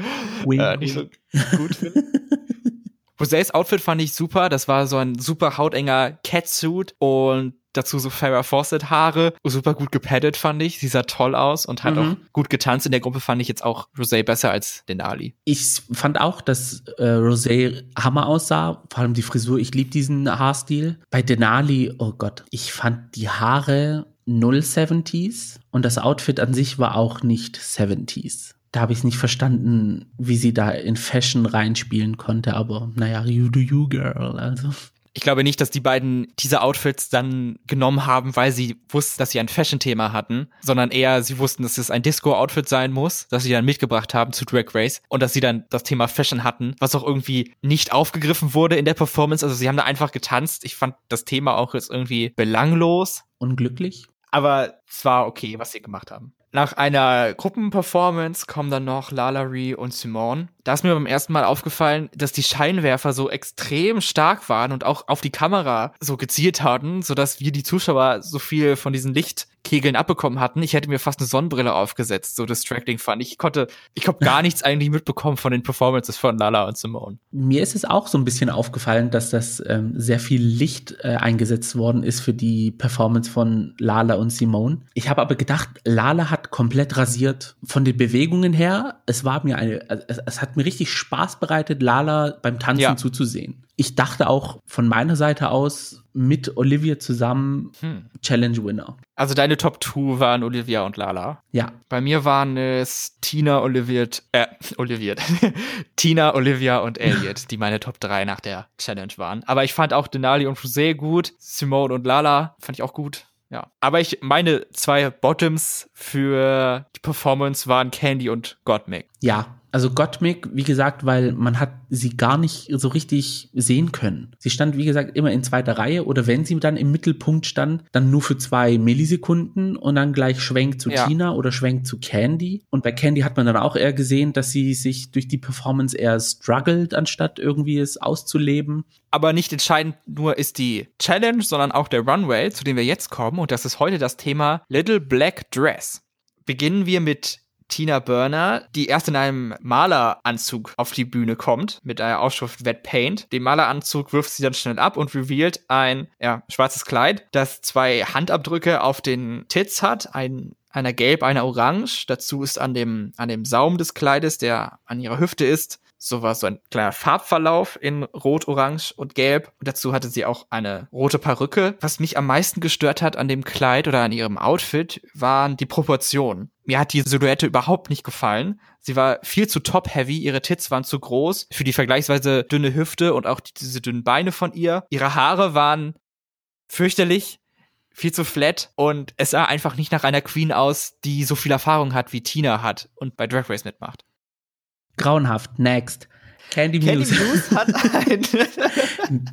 äh, nicht so gut finden. José's Outfit fand ich super. Das war so ein super hautenger Catsuit und dazu so Farrah Fawcett Haare. Super gut gepaddet fand ich. Sie sah toll aus und hat mhm. auch gut getanzt. In der Gruppe fand ich jetzt auch Rosé besser als Denali. Ich fand auch, dass äh, Rosé Hammer aussah. Vor allem die Frisur. Ich liebe diesen Haarstil. Bei Denali, oh Gott, ich fand die Haare null 70s und das Outfit an sich war auch nicht 70s da habe ich es nicht verstanden, wie sie da in Fashion reinspielen konnte, aber naja, you do you, girl, also. Ich glaube nicht, dass die beiden diese Outfits dann genommen haben, weil sie wussten, dass sie ein Fashion-Thema hatten, sondern eher sie wussten, dass es ein Disco-Outfit sein muss, das sie dann mitgebracht haben zu Drag Race und dass sie dann das Thema Fashion hatten, was auch irgendwie nicht aufgegriffen wurde in der Performance. Also sie haben da einfach getanzt. Ich fand das Thema auch jetzt irgendwie belanglos. Unglücklich? Aber es war okay, was sie gemacht haben. Nach einer Gruppenperformance kommen dann noch Lalaurie und Simone. Da ist mir beim ersten Mal aufgefallen, dass die Scheinwerfer so extrem stark waren und auch auf die Kamera so gezielt hatten, sodass wir die Zuschauer so viel von diesen Lichtkegeln abbekommen hatten. Ich hätte mir fast eine Sonnenbrille aufgesetzt, so distracting fand ich. konnte, ich habe gar nichts eigentlich mitbekommen von den Performances von Lala und Simone. Mir ist es auch so ein bisschen aufgefallen, dass das ähm, sehr viel Licht äh, eingesetzt worden ist für die Performance von Lala und Simone. Ich habe aber gedacht, Lala hat komplett rasiert von den Bewegungen her. Es war mir eine, es, es hat mir richtig Spaß bereitet, Lala beim Tanzen ja. zuzusehen. Ich dachte auch von meiner Seite aus mit Olivia zusammen hm. Challenge Winner. Also deine Top 2 waren Olivia und Lala. Ja. Bei mir waren es Tina, Olivia, äh, Olivia, Tina, Olivia und Elliot, die meine Top 3 nach der Challenge waren. Aber ich fand auch Denali und José gut. Simone und Lala fand ich auch gut. Ja. Aber ich meine zwei Bottoms für die Performance waren Candy und Gottmik. Ja, also Gottmik, wie gesagt, weil man hat sie gar nicht so richtig sehen können. Sie stand, wie gesagt, immer in zweiter Reihe oder wenn sie dann im Mittelpunkt stand, dann nur für zwei Millisekunden und dann gleich schwenkt zu ja. Tina oder schwenkt zu Candy. Und bei Candy hat man dann auch eher gesehen, dass sie sich durch die Performance eher struggelt, anstatt irgendwie es auszuleben. Aber nicht entscheidend nur ist die Challenge, sondern auch der Runway, zu dem wir jetzt kommen. Und das ist heute das Thema Little Black Dress. Beginnen wir mit Tina Burner, die erst in einem Maleranzug auf die Bühne kommt, mit einer Aufschrift Wet Paint. Den Maleranzug wirft sie dann schnell ab und revealt ein ja, schwarzes Kleid, das zwei Handabdrücke auf den Tits hat, ein einer gelb, einer orange. Dazu ist an dem, an dem Saum des Kleides, der an ihrer Hüfte ist, so war so ein kleiner Farbverlauf in Rot, Orange und Gelb. Und dazu hatte sie auch eine rote Perücke. Was mich am meisten gestört hat an dem Kleid oder an ihrem Outfit, waren die Proportionen. Mir hat die Silhouette überhaupt nicht gefallen. Sie war viel zu top-heavy, ihre Tits waren zu groß für die vergleichsweise dünne Hüfte und auch diese dünnen Beine von ihr. Ihre Haare waren fürchterlich, viel zu flat und es sah einfach nicht nach einer Queen aus, die so viel Erfahrung hat, wie Tina hat und bei Drag Race mitmacht. Grauenhaft. Next. Candy Muse. Candy Muse hat ein.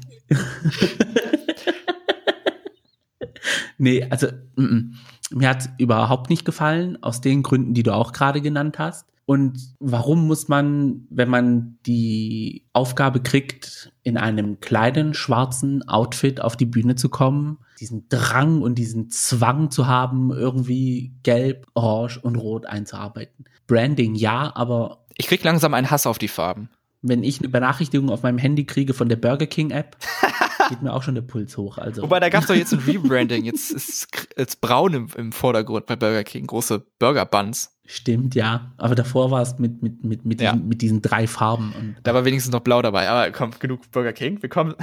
nee, also mm, mm. mir hat überhaupt nicht gefallen, aus den Gründen, die du auch gerade genannt hast. Und warum muss man, wenn man die Aufgabe kriegt, in einem kleinen schwarzen Outfit auf die Bühne zu kommen, diesen Drang und diesen Zwang zu haben, irgendwie gelb, orange und rot einzuarbeiten? Branding ja, aber. Ich krieg langsam einen Hass auf die Farben. Wenn ich eine Benachrichtigung auf meinem Handy kriege von der Burger King App, geht mir auch schon der Puls hoch. Also. Wobei, da gab es doch jetzt ein Rebranding. Jetzt ist jetzt braun im, im Vordergrund bei Burger King. Große Burger Buns. Stimmt, ja. Aber davor war es mit, mit, mit, mit, ja. diesen, mit diesen drei Farben. Und da war wenigstens noch blau dabei. Aber komm, genug Burger King. Wir kommen,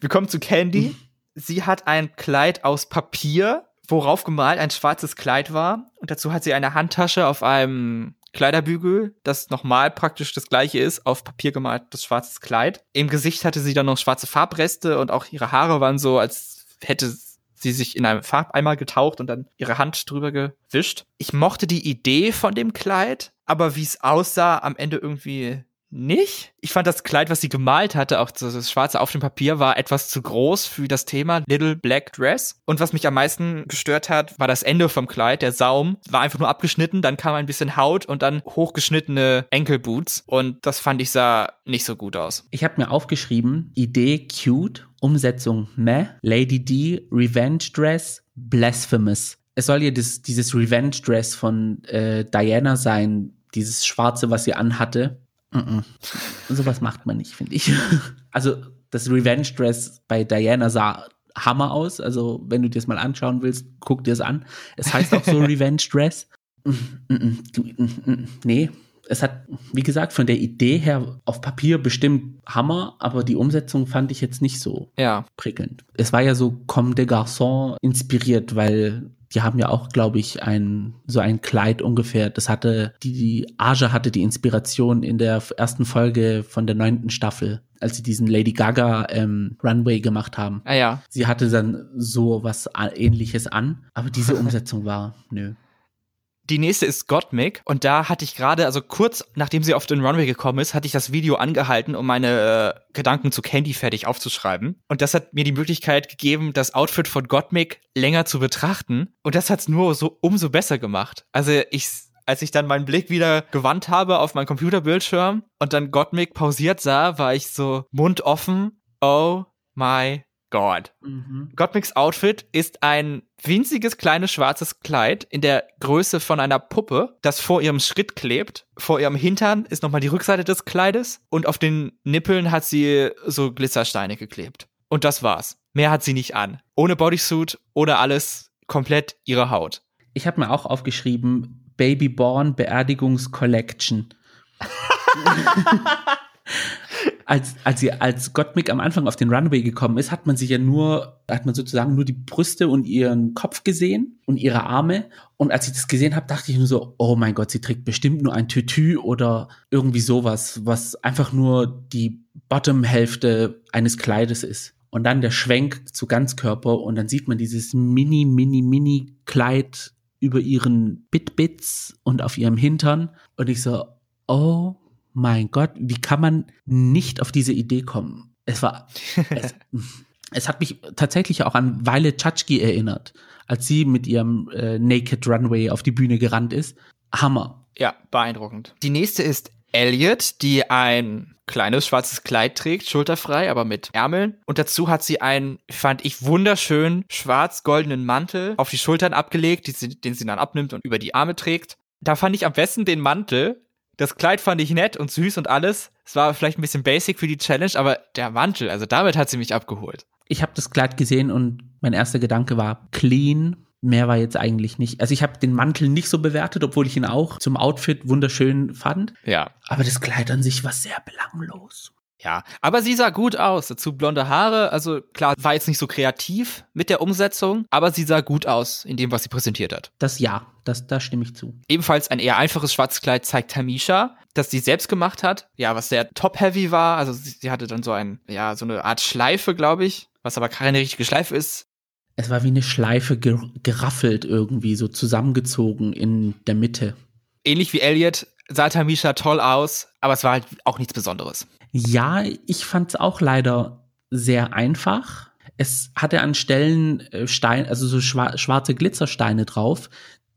wir kommen zu Candy. sie hat ein Kleid aus Papier, worauf gemalt ein schwarzes Kleid war. Und dazu hat sie eine Handtasche auf einem Kleiderbügel, das nochmal praktisch das gleiche ist, auf Papier gemaltes schwarzes Kleid. Im Gesicht hatte sie dann noch schwarze Farbreste und auch ihre Haare waren so, als hätte sie sich in einem Farbeimer getaucht und dann ihre Hand drüber gewischt. Ich mochte die Idee von dem Kleid, aber wie es aussah, am Ende irgendwie nicht. Ich fand das Kleid, was sie gemalt hatte, auch das schwarze auf dem Papier, war etwas zu groß für das Thema Little Black Dress. Und was mich am meisten gestört hat, war das Ende vom Kleid. Der Saum war einfach nur abgeschnitten, dann kam ein bisschen Haut und dann hochgeschnittene Enkelboots. Und das fand ich sah nicht so gut aus. Ich habe mir aufgeschrieben, Idee cute, Umsetzung meh, Lady D, Revenge Dress, Blasphemous. Es soll ja das, dieses Revenge Dress von äh, Diana sein, dieses schwarze, was sie anhatte Mm -mm. Sowas macht man nicht, finde ich. Also das Revenge Dress bei Diana sah Hammer aus. Also wenn du dir das mal anschauen willst, guck dir es an. Es heißt auch so Revenge Dress. nee, es hat, wie gesagt, von der Idee her auf Papier bestimmt Hammer, aber die Umsetzung fand ich jetzt nicht so ja. prickelnd. Es war ja so Comme des Garçons inspiriert, weil die haben ja auch, glaube ich, ein so ein Kleid ungefähr. Das hatte die, die Aja hatte die Inspiration in der ersten Folge von der neunten Staffel, als sie diesen Lady Gaga ähm, Runway gemacht haben. Ah ja. Sie hatte dann so was Ähnliches an, aber diese Umsetzung war nö. Die nächste ist Gottmik und da hatte ich gerade, also kurz nachdem sie auf den Runway gekommen ist, hatte ich das Video angehalten, um meine äh, Gedanken zu Candy fertig aufzuschreiben. Und das hat mir die Möglichkeit gegeben, das Outfit von Gottmik länger zu betrachten. Und das hat's nur so umso besser gemacht. Also ich als ich dann meinen Blick wieder gewandt habe auf meinen Computerbildschirm und dann Gottmik pausiert sah, war ich so mundoffen. Oh my God. Mhm. Gottmix Outfit ist ein winziges kleines schwarzes Kleid in der Größe von einer Puppe, das vor ihrem Schritt klebt. Vor ihrem Hintern ist nochmal die Rückseite des Kleides und auf den Nippeln hat sie so Glitzersteine geklebt. Und das war's. Mehr hat sie nicht an. Ohne Bodysuit, ohne alles, komplett ihre Haut. Ich habe mir auch aufgeschrieben, Babyborn Beerdigungs Collection. als, als sie als Gottmik am Anfang auf den Runway gekommen ist, hat man sich ja nur, hat man sozusagen nur die Brüste und ihren Kopf gesehen und ihre Arme. Und als ich das gesehen habe, dachte ich nur so, oh mein Gott, sie trägt bestimmt nur ein Tütü oder irgendwie sowas, was einfach nur die Bottom-Hälfte eines Kleides ist. Und dann der Schwenk zu Ganzkörper und dann sieht man dieses mini, mini, mini Kleid über ihren Bitbits und auf ihrem Hintern. Und ich so, oh mein Gott, wie kann man nicht auf diese Idee kommen? Es war, es, es hat mich tatsächlich auch an Weile Tschatschki erinnert, als sie mit ihrem äh, Naked Runway auf die Bühne gerannt ist. Hammer. Ja, beeindruckend. Die nächste ist Elliot, die ein kleines schwarzes Kleid trägt, schulterfrei, aber mit Ärmeln. Und dazu hat sie einen, fand ich, wunderschön schwarz-goldenen Mantel auf die Schultern abgelegt, den sie dann abnimmt und über die Arme trägt. Da fand ich am besten den Mantel, das Kleid fand ich nett und süß und alles. Es war vielleicht ein bisschen basic für die Challenge, aber der Mantel, also damit hat sie mich abgeholt. Ich habe das Kleid gesehen und mein erster Gedanke war clean. Mehr war jetzt eigentlich nicht. Also ich habe den Mantel nicht so bewertet, obwohl ich ihn auch zum Outfit wunderschön fand. Ja. Aber das Kleid an sich war sehr belanglos. Ja, aber sie sah gut aus. Dazu blonde Haare. Also klar, war jetzt nicht so kreativ mit der Umsetzung, aber sie sah gut aus in dem, was sie präsentiert hat. Das ja, das, da stimme ich zu. Ebenfalls ein eher einfaches Schwarzkleid zeigt Tamisha, das sie selbst gemacht hat. Ja, was sehr top-heavy war. Also sie, sie hatte dann so ein, ja, so eine Art Schleife, glaube ich, was aber keine richtige Schleife ist. Es war wie eine Schleife ger geraffelt irgendwie, so zusammengezogen in der Mitte. Ähnlich wie Elliot sah Tamisha toll aus, aber es war halt auch nichts Besonderes. Ja, ich fand es auch leider sehr einfach. Es hatte an Stellen äh, Stein, also so schwarze Glitzersteine drauf.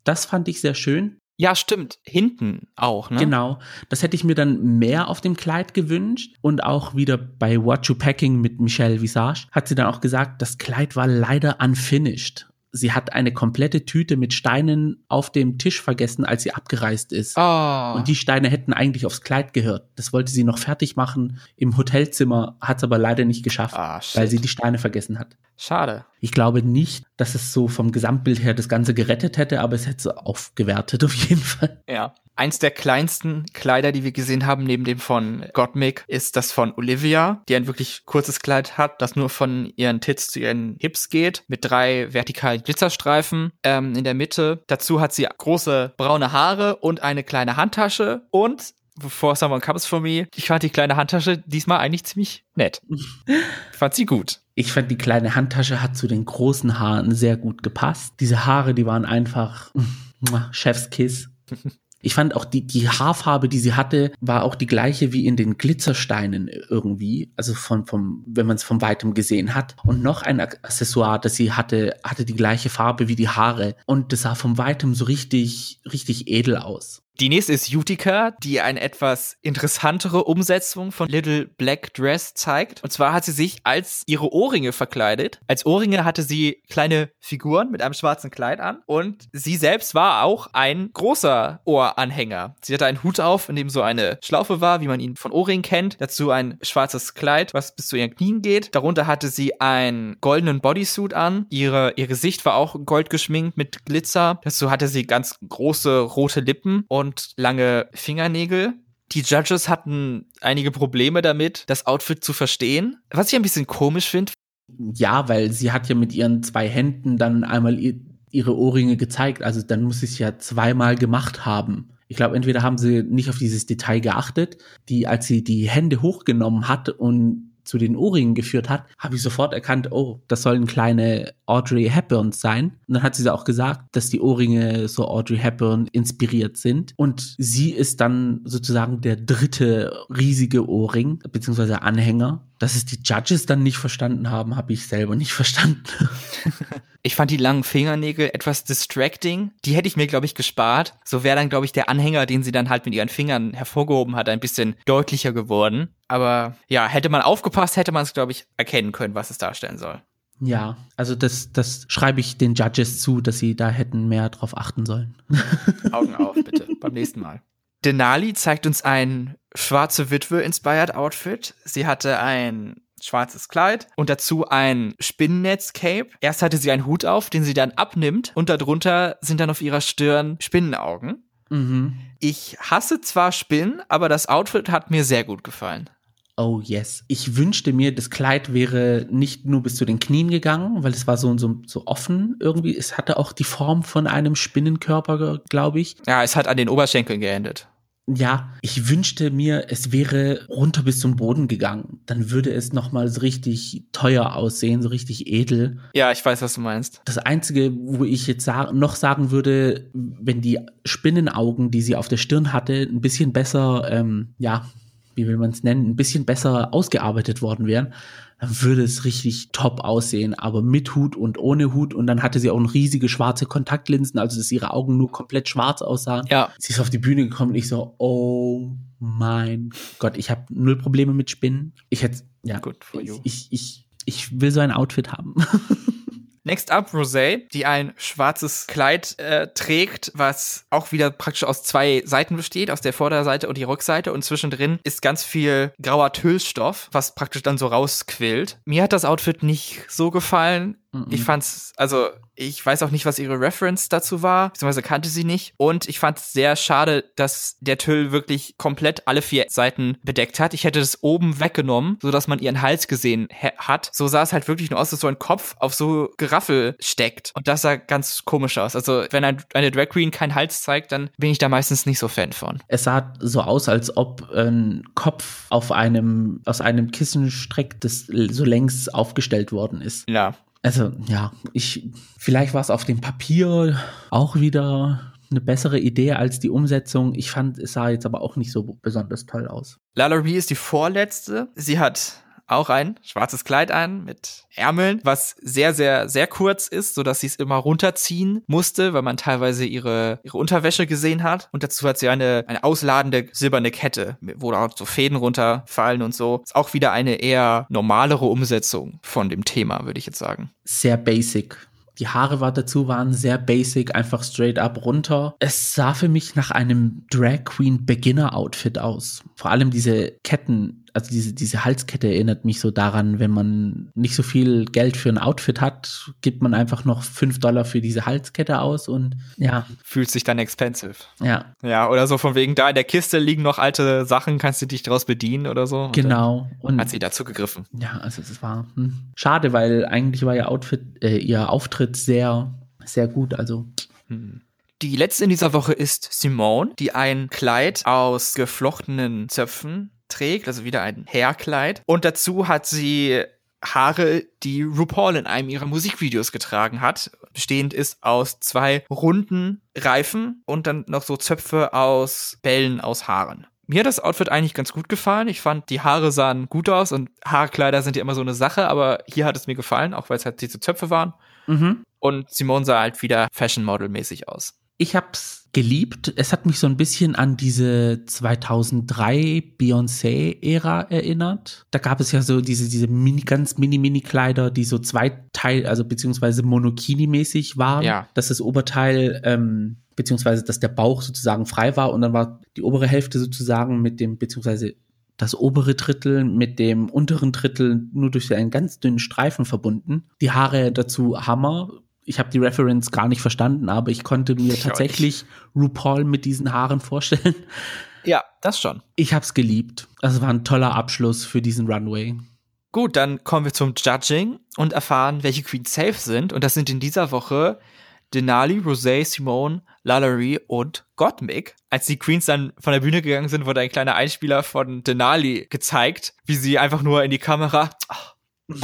Das fand ich sehr schön. Ja, stimmt. Hinten auch, ne? Genau. Das hätte ich mir dann mehr auf dem Kleid gewünscht. Und auch wieder bei What You Packing mit Michelle Visage hat sie dann auch gesagt, das Kleid war leider unfinished sie hat eine komplette Tüte mit Steinen auf dem Tisch vergessen, als sie abgereist ist. Oh. Und die Steine hätten eigentlich aufs Kleid gehört. Das wollte sie noch fertig machen im Hotelzimmer, hat es aber leider nicht geschafft, Ah, weil sie die Steine vergessen hat. Schade. Ich glaube nicht, dass es so vom Gesamtbild her das Ganze gerettet hätte, aber es hätte es aufgewertet auf jeden Fall. Ja. Eins der kleinsten Kleider, die wir gesehen haben, neben dem von Gottmik, ist das von Olivia, die ein wirklich kurzes Kleid hat, das nur von ihren Tits zu ihren Hips geht, mit drei vertikalen Glitzerstreifen ähm, in der Mitte. Dazu hat sie große braune Haare und eine kleine Handtasche und bevor someone comes for me, ich fand die kleine Handtasche diesmal eigentlich ziemlich nett. Ich fand sie gut. Ich fand, die kleine Handtasche hat zu den großen Haaren sehr gut gepasst. Diese Haare, die waren einfach Chefskiss. Ich fand auch die, die Haarfarbe, die sie hatte, war auch die gleiche wie in den Glitzersteinen irgendwie. Also von, vom, wenn man es von weitem gesehen hat. Und noch ein Accessoire, das sie hatte, hatte die gleiche Farbe wie die Haare. Und das sah von weitem so richtig, richtig edel aus. Die nächste ist Utica, die eine etwas interessantere Umsetzung von Little Black Dress zeigt. Und zwar hat sie sich als ihre Ohrringe verkleidet. Als Ohrringe hatte sie kleine Figuren mit einem schwarzen Kleid an. Und sie selbst war auch ein großer Ohranhänger. Sie hatte einen Hut auf, in dem so eine Schlaufe war, wie man ihn von Ohrringen kennt. Dazu ein schwarzes Kleid, was bis zu ihren Knien geht. Darunter hatte sie einen goldenen Bodysuit an. Ihre, ihr Gesicht war auch gold geschminkt mit Glitzer. Dazu hatte sie ganz große rote Lippen und und lange Fingernägel. Die Judges hatten einige Probleme damit, das Outfit zu verstehen. Was ich ein bisschen komisch finde. Ja, weil sie hat ja mit ihren zwei Händen dann einmal ihre Ohrringe gezeigt. Also dann muss sie es ja zweimal gemacht haben. Ich glaube, entweder haben sie nicht auf dieses Detail geachtet, die, als sie die Hände hochgenommen hat und zu den Ohrringen geführt hat, habe ich sofort erkannt, oh, das sollen kleine Audrey Hepburns sein. Und dann hat sie auch gesagt, dass die Ohrringe so Audrey Hepburn inspiriert sind. Und sie ist dann sozusagen der dritte riesige Ohrring, beziehungsweise Anhänger. Dass es die Judges dann nicht verstanden haben, habe ich selber nicht verstanden. Ich fand die langen Fingernägel etwas distracting. Die hätte ich mir, glaube ich, gespart. So wäre dann, glaube ich, der Anhänger, den sie dann halt mit ihren Fingern hervorgehoben hat, ein bisschen deutlicher geworden. Aber ja, hätte man aufgepasst, hätte man es, glaube ich, erkennen können, was es darstellen soll. Ja, also das, das schreibe ich den Judges zu, dass sie da hätten mehr drauf achten sollen. Augen auf, bitte, beim nächsten Mal. Denali zeigt uns ein schwarze Witwe-inspired Outfit. Sie hatte ein schwarzes Kleid und dazu ein Spinnennetz-Cape. Erst hatte sie einen Hut auf, den sie dann abnimmt und darunter sind dann auf ihrer Stirn Spinnenaugen. Mhm. Ich hasse zwar Spinnen, aber das Outfit hat mir sehr gut gefallen. Oh yes. Ich wünschte mir, das Kleid wäre nicht nur bis zu den Knien gegangen, weil es war so, so, so offen irgendwie. Es hatte auch die Form von einem Spinnenkörper, glaube ich. Ja, es hat an den Oberschenkeln geendet. Ja, ich wünschte mir, es wäre runter bis zum Boden gegangen. Dann würde es nochmal so richtig teuer aussehen, so richtig edel. Ja, ich weiß, was du meinst. Das Einzige, wo ich jetzt sa noch sagen würde, wenn die Spinnenaugen, die sie auf der Stirn hatte, ein bisschen besser, ähm, ja, wie will man es nennen, ein bisschen besser ausgearbeitet worden wären, dann würde es richtig top aussehen, aber mit Hut und ohne Hut. Und dann hatte sie auch riesige schwarze Kontaktlinsen, also dass ihre Augen nur komplett schwarz aussahen. Ja. Sie ist auf die Bühne gekommen und ich so, oh mein Gott, ich habe null Probleme mit Spinnen. Ich hätte, ja, Good for you. ich, ich, ich will so ein Outfit haben. Next up Rosé, die ein schwarzes Kleid äh, trägt, was auch wieder praktisch aus zwei Seiten besteht, aus der Vorderseite und die Rückseite und zwischendrin ist ganz viel grauer Tüllstoff, was praktisch dann so rausquillt. Mir hat das Outfit nicht so gefallen. Ich fand's, also ich weiß auch nicht, was ihre Reference dazu war, beziehungsweise kannte sie nicht. Und ich fand es sehr schade, dass der Tüll wirklich komplett alle vier Seiten bedeckt hat. Ich hätte das oben weggenommen, so dass man ihren Hals gesehen hat. So sah es halt wirklich nur aus, dass so ein Kopf auf so Geraffel steckt. Und das sah ganz komisch aus. Also wenn ein, eine Drag Queen keinen Hals zeigt, dann bin ich da meistens nicht so Fan von. Es sah so aus, als ob ein Kopf auf einem, aus einem Kissen streckt, das so längs aufgestellt worden ist. Ja. Also, ja, ich, vielleicht war es auf dem Papier auch wieder eine bessere Idee als die Umsetzung. Ich fand, es sah jetzt aber auch nicht so besonders toll aus. Lalaurie ist die vorletzte. Sie hat auch ein schwarzes Kleid an mit Ärmeln, was sehr, sehr, sehr kurz ist, so dass sie es immer runterziehen musste, weil man teilweise ihre, ihre Unterwäsche gesehen hat. Und dazu hat sie eine, eine ausladende silberne Kette, wo da so Fäden runterfallen und so. Ist auch wieder eine eher normalere Umsetzung von dem Thema, würde ich jetzt sagen. Sehr basic. Die Haare war dazu waren sehr basic, einfach straight up runter. Es sah für mich nach einem Drag Queen Beginner Outfit aus. Vor allem diese Ketten also diese, diese Halskette erinnert mich so daran, wenn man nicht so viel Geld für ein Outfit hat, gibt man einfach noch fünf Dollar für diese Halskette aus und ja. Fühlt sich dann expensive. Ja. Ja, oder so von wegen, da in der Kiste liegen noch alte Sachen, kannst du dich daraus bedienen oder so. Genau. Und hat sie dazu gegriffen. Ja, also es war hm, schade, weil eigentlich war ihr Outfit, äh, ihr Auftritt sehr, sehr gut, also. Hm. Die letzte in dieser Woche ist Simone, die ein Kleid aus geflochtenen Zöpfen trägt, also wieder ein Hairkleid. Und dazu hat sie Haare, die RuPaul in einem ihrer Musikvideos getragen hat. Bestehend ist aus zwei runden Reifen und dann noch so Zöpfe aus Bällen aus Haaren. Mir hat das Outfit eigentlich ganz gut gefallen. Ich fand, die Haare sahen gut aus und Haarkleider sind ja immer so eine Sache, aber hier hat es mir gefallen, auch weil es halt diese Zöpfe waren. Mhm. Und Simone sah halt wieder Fashion Model mäßig aus. Ich hab's geliebt. Es hat mich so ein bisschen an diese 2003 Beyoncé-Ära erinnert. Da gab es ja so diese, diese mini, ganz mini-mini-Kleider, die so zweiteil, also beziehungsweise Monokini-mäßig waren. Ja. Dass das Oberteil, ähm, beziehungsweise dass der Bauch sozusagen frei war und dann war die obere Hälfte sozusagen mit dem, beziehungsweise das obere Drittel mit dem unteren Drittel nur durch einen ganz dünnen Streifen verbunden. Die Haare dazu Hammer, ich habe die Reference gar nicht verstanden, aber ich konnte mir ich tatsächlich RuPaul mit diesen Haaren vorstellen. Ja, das schon. Ich habe es geliebt. Das war ein toller Abschluss für diesen Runway. Gut, dann kommen wir zum Judging und erfahren, welche Queens safe sind. Und das sind in dieser Woche Denali, Rosé, Simone, Lalaurie und Gottmik. Als die Queens dann von der Bühne gegangen sind, wurde ein kleiner Einspieler von Denali gezeigt, wie sie einfach nur in die Kamera oh,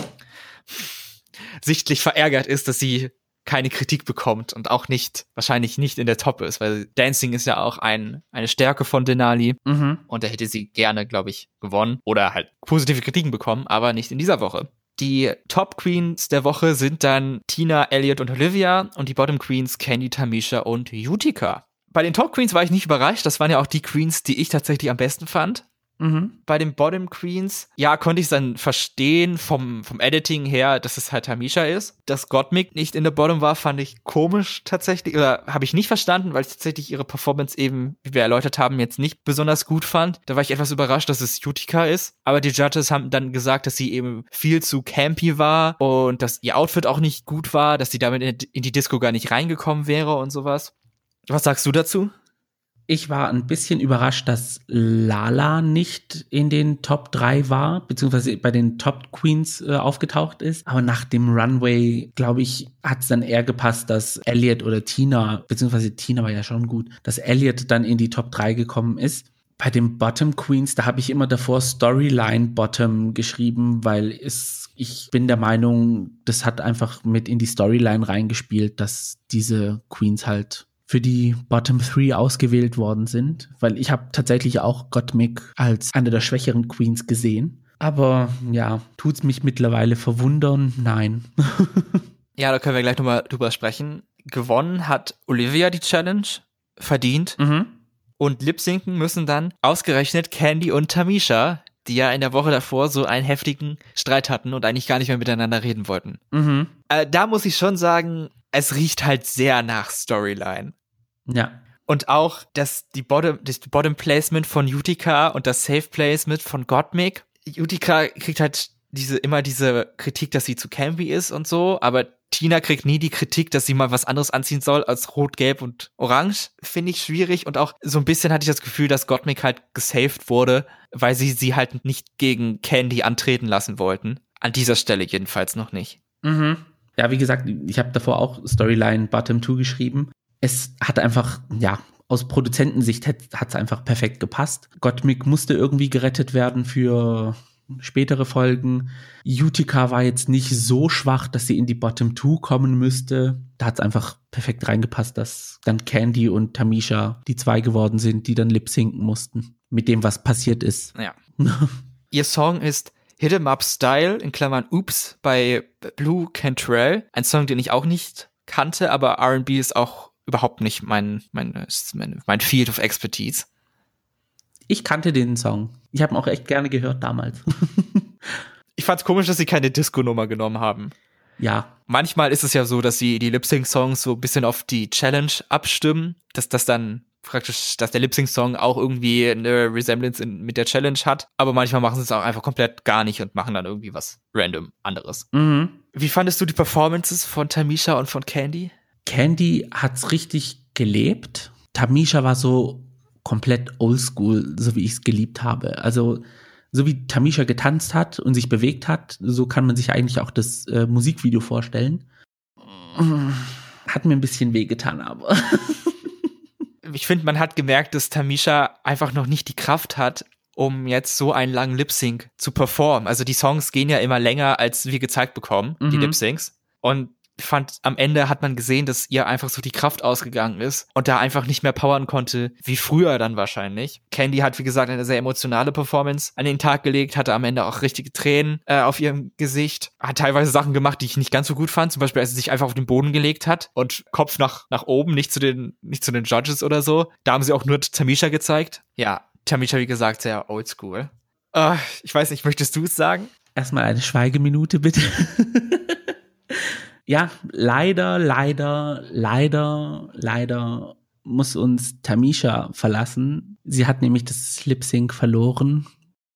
sichtlich verärgert ist, dass sie keine Kritik bekommt und auch nicht, wahrscheinlich nicht in der Top ist, weil Dancing ist ja auch ein, eine Stärke von Denali mhm. und da hätte sie gerne, glaube ich, gewonnen oder halt positive Kritiken bekommen, aber nicht in dieser Woche. Die Top Queens der Woche sind dann Tina, Elliot und Olivia und die Bottom Queens Candy, Tamisha und Utica. Bei den Top Queens war ich nicht überrascht. Das waren ja auch die Queens, die ich tatsächlich am besten fand. Mhm. Bei den Bottom Queens, ja, konnte ich es dann verstehen vom, vom Editing her, dass es halt Tamisha ist. Dass Gottmik nicht in der Bottom war, fand ich komisch tatsächlich, oder habe ich nicht verstanden, weil ich tatsächlich ihre Performance eben, wie wir erläutert haben, jetzt nicht besonders gut fand. Da war ich etwas überrascht, dass es Utica ist. Aber die Judges haben dann gesagt, dass sie eben viel zu campy war und dass ihr Outfit auch nicht gut war, dass sie damit in die Disco gar nicht reingekommen wäre und sowas. Was sagst du dazu? Ich war ein bisschen überrascht, dass Lala nicht in den Top 3 war, beziehungsweise bei den Top Queens äh, aufgetaucht ist. Aber nach dem Runway, glaube ich, hat es dann eher gepasst, dass Elliot oder Tina, beziehungsweise Tina war ja schon gut, dass Elliot dann in die Top 3 gekommen ist. Bei den Bottom Queens, da habe ich immer davor Storyline Bottom geschrieben, weil es, ich bin der Meinung, das hat einfach mit in die Storyline reingespielt, dass diese Queens halt für die Bottom Three ausgewählt worden sind, weil ich habe tatsächlich auch Gottmik als eine der schwächeren Queens gesehen. Aber ja, tut's mich mittlerweile verwundern? Nein. ja, da können wir gleich nochmal drüber sprechen. Gewonnen hat Olivia die Challenge, verdient. Mhm. Und lip-sinken müssen dann ausgerechnet Candy und Tamisha, die ja in der Woche davor so einen heftigen Streit hatten und eigentlich gar nicht mehr miteinander reden wollten. Mhm. Äh, da muss ich schon sagen, es riecht halt sehr nach Storyline. Ja. Und auch das, die Bottom, das Bottom Placement von Utica und das Safe Placement von Gottmik. Utica kriegt halt diese, immer diese Kritik, dass sie zu campy ist und so, aber Tina kriegt nie die Kritik, dass sie mal was anderes anziehen soll als rot, gelb und orange. Finde ich schwierig und auch so ein bisschen hatte ich das Gefühl, dass Gottmik halt gesaved wurde, weil sie sie halt nicht gegen Candy antreten lassen wollten. An dieser Stelle jedenfalls noch nicht. Mhm. Ja, wie gesagt, ich habe davor auch Storyline Bottom 2 geschrieben es hat einfach, ja, aus Produzentensicht hat es einfach perfekt gepasst. Gottmik musste irgendwie gerettet werden für spätere Folgen. Utica war jetzt nicht so schwach, dass sie in die Bottom 2 kommen müsste. Da hat es einfach perfekt reingepasst, dass dann Candy und Tamisha die zwei geworden sind, die dann lip sinken mussten. Mit dem, was passiert ist. Ja. Ihr Song ist Hit 'em Up Style in Klammern Oops bei Blue Cantrell. Ein Song, den ich auch nicht kannte, aber R&B ist auch überhaupt nicht mein, mein, mein, Field of Expertise. Ich kannte den Song. Ich habe ihn auch echt gerne gehört damals. ich fand's komisch, dass sie keine Disco-Nummer genommen haben. Ja. Manchmal ist es ja so, dass sie die Lip-Sync-Songs so ein bisschen auf die Challenge abstimmen, dass das dann praktisch, dass der Lip-Sync-Song auch irgendwie eine Resemblance in, mit der Challenge hat. Aber manchmal machen sie es auch einfach komplett gar nicht und machen dann irgendwie was random anderes. Mhm. Wie fandest du die Performances von Tamisha und von Candy? Candy hat's richtig gelebt. Tamisha war so komplett oldschool, so wie ich es geliebt habe. Also so wie Tamisha getanzt hat und sich bewegt hat, so kann man sich eigentlich auch das äh, Musikvideo vorstellen. Hat mir ein bisschen wehgetan, aber. ich finde, man hat gemerkt, dass Tamisha einfach noch nicht die Kraft hat, um jetzt so einen langen Lip Sync zu performen. Also die Songs gehen ja immer länger, als wir gezeigt bekommen, mhm. die Lip Syncs. Und fand, am Ende hat man gesehen, dass ihr einfach so die Kraft ausgegangen ist und da einfach nicht mehr powern konnte, wie früher dann wahrscheinlich. Candy hat, wie gesagt, eine sehr emotionale Performance an den Tag gelegt, hatte am Ende auch richtige Tränen äh, auf ihrem Gesicht, hat teilweise Sachen gemacht, die ich nicht ganz so gut fand, zum Beispiel, als sie sich einfach auf den Boden gelegt hat und Kopf nach, nach oben, nicht zu den, nicht zu den Judges oder so. Da haben sie auch nur Tamisha gezeigt. Ja, Tamisha, wie gesagt, sehr oldschool. Uh, ich weiß nicht, möchtest du es sagen? Erstmal eine Schweigeminute, bitte. ja, leider, leider, leider, leider muss uns Tamisha verlassen. Sie hat nämlich das Lip Sync verloren.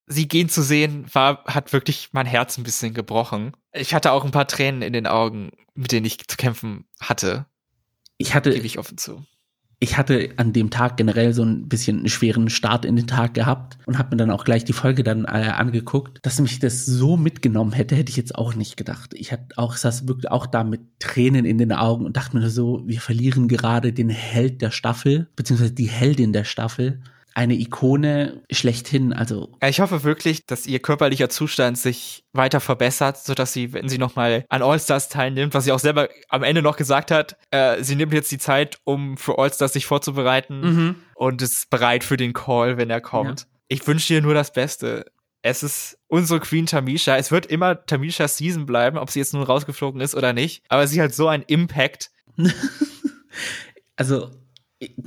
Sie gehen zu sehen, war, hat wirklich mein Herz ein bisschen gebrochen. Ich hatte auch ein paar Tränen in den Augen, mit denen ich zu kämpfen hatte. Ich hatte, gebe ich offen zu ich hatte an dem Tag generell so ein bisschen einen schweren Start in den Tag gehabt und habe mir dann auch gleich die Folge dann äh, angeguckt. Dass mich das so mitgenommen hätte, hätte ich jetzt auch nicht gedacht. Ich hatte auch, saß wirklich auch da mit Tränen in den Augen und dachte mir so, wir verlieren gerade den Held der Staffel, beziehungsweise die Heldin der Staffel eine Ikone schlechthin. Also ich hoffe wirklich, dass ihr körperlicher Zustand sich weiter verbessert, sodass sie, wenn sie nochmal an All-Stars teilnimmt, was sie auch selber am Ende noch gesagt hat, äh, sie nimmt jetzt die Zeit, um für All-Stars sich vorzubereiten mhm. und ist bereit für den Call, wenn er kommt. Ja. Ich wünsche dir nur das Beste. Es ist unsere Queen Tamisha. Es wird immer Tamishas Season bleiben, ob sie jetzt nun rausgeflogen ist oder nicht. Aber sie hat so einen Impact. also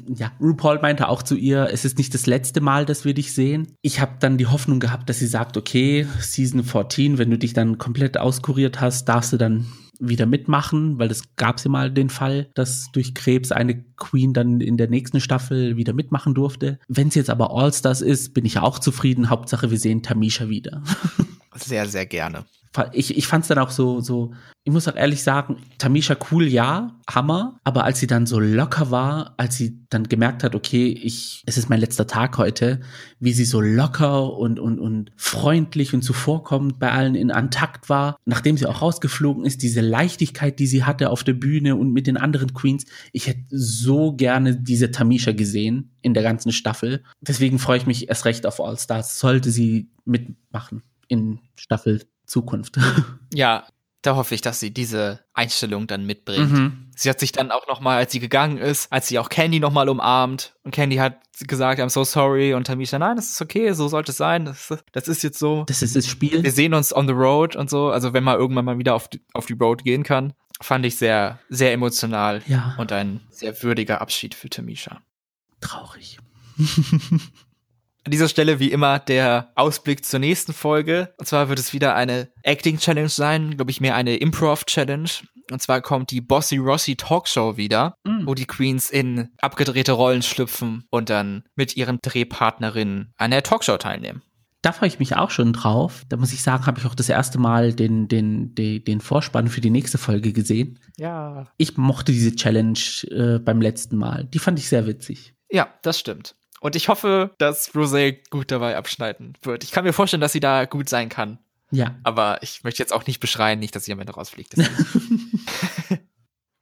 ja, RuPaul meinte auch zu ihr, es ist nicht das letzte Mal, dass wir dich sehen. Ich habe dann die Hoffnung gehabt, dass sie sagt, okay, Season 14, wenn du dich dann komplett auskuriert hast, darfst du dann wieder mitmachen, weil das gab ja mal den Fall, dass durch Krebs eine Queen dann in der nächsten Staffel wieder mitmachen durfte. Wenn es jetzt aber All-Stars ist, bin ich auch zufrieden. Hauptsache, wir sehen Tamisha wieder. Sehr, sehr gerne ich, ich fand es dann auch so, so, ich muss auch ehrlich sagen, Tamisha cool, ja, Hammer, aber als sie dann so locker war, als sie dann gemerkt hat, okay, ich, es ist mein letzter Tag heute, wie sie so locker und, und, und freundlich und zuvorkommend bei allen in Antakt war, nachdem sie auch rausgeflogen ist, diese Leichtigkeit, die sie hatte auf der Bühne und mit den anderen Queens, ich hätte so gerne diese Tamisha gesehen in der ganzen Staffel. Deswegen freue ich mich erst recht auf All Stars, sollte sie mitmachen in Staffel Zukunft. Ja, da hoffe ich, dass sie diese Einstellung dann mitbringt. Mhm. Sie hat sich dann auch noch mal, als sie gegangen ist, als sie auch Candy noch mal umarmt und Candy hat gesagt, I'm so sorry und Tamisha, nein, das ist okay, so sollte es sein, das, das ist jetzt so. Das ist das Spiel. Wir sehen uns on the road und so, also wenn man irgendwann mal wieder auf die, auf die Road gehen kann, fand ich sehr, sehr emotional ja. und ein sehr würdiger Abschied für Tamisha. Traurig. An dieser Stelle wie immer der Ausblick zur nächsten Folge. Und zwar wird es wieder eine Acting Challenge sein, glaube ich mehr eine Improv Challenge. Und zwar kommt die Bossy Rossi Talkshow wieder, mm. wo die Queens in abgedrehte Rollen schlüpfen und dann mit ihren Drehpartnerinnen an der Talkshow teilnehmen. Da freue ich mich auch schon drauf. Da muss ich sagen, habe ich auch das erste Mal den, den, den, den Vorspann für die nächste Folge gesehen. Ja. Ich mochte diese Challenge äh, beim letzten Mal. Die fand ich sehr witzig. Ja, das stimmt. Und ich hoffe, dass Rosé gut dabei abschneiden wird. Ich kann mir vorstellen, dass sie da gut sein kann. Ja. Aber ich möchte jetzt auch nicht beschreien, nicht, dass sie am Ende rausfliegt.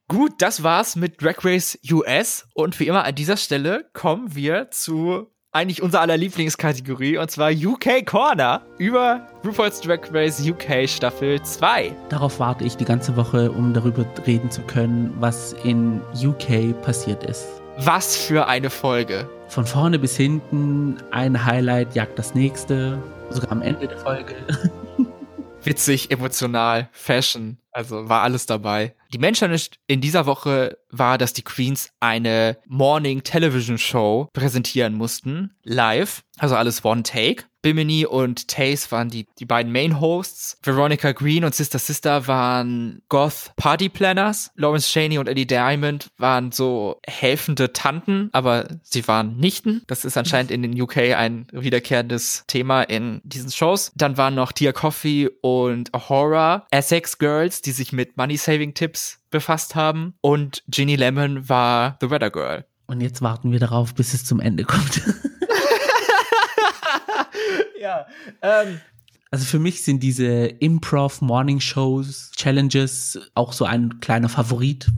gut, das war's mit Drag Race US. Und wie immer an dieser Stelle kommen wir zu eigentlich unser aller Lieblingskategorie und zwar UK Corner über RuPaul's Drag Race UK Staffel 2. Darauf warte ich die ganze Woche, um darüber reden zu können, was in UK passiert ist. Was für eine Folge. Von vorne bis hinten ein Highlight jagt das nächste, sogar am Ende der Folge. witzig, emotional, Fashion, also war alles dabei. Die Challenge in dieser Woche war, dass die Queens eine Morning Television Show präsentieren mussten, live, also alles One Take. Bimini und Taze waren die, die beiden Main Hosts. Veronica Green und Sister Sister waren Goth Party Planners. Lawrence Cheney und Eddie Diamond waren so helfende Tanten, aber sie waren Nichten. Das ist anscheinend in den UK ein wiederkehrendes Thema in diesen Shows. Dann waren noch Tia Coffee und Ahora, Essex Girls, die sich mit Money Saving Tips befasst haben. Und Ginny Lemon war The Weather Girl. Und jetzt warten wir darauf, bis es zum Ende kommt. ja. Ähm. Also für mich sind diese Improv Morning Shows, Challenges auch so ein kleiner Favorit,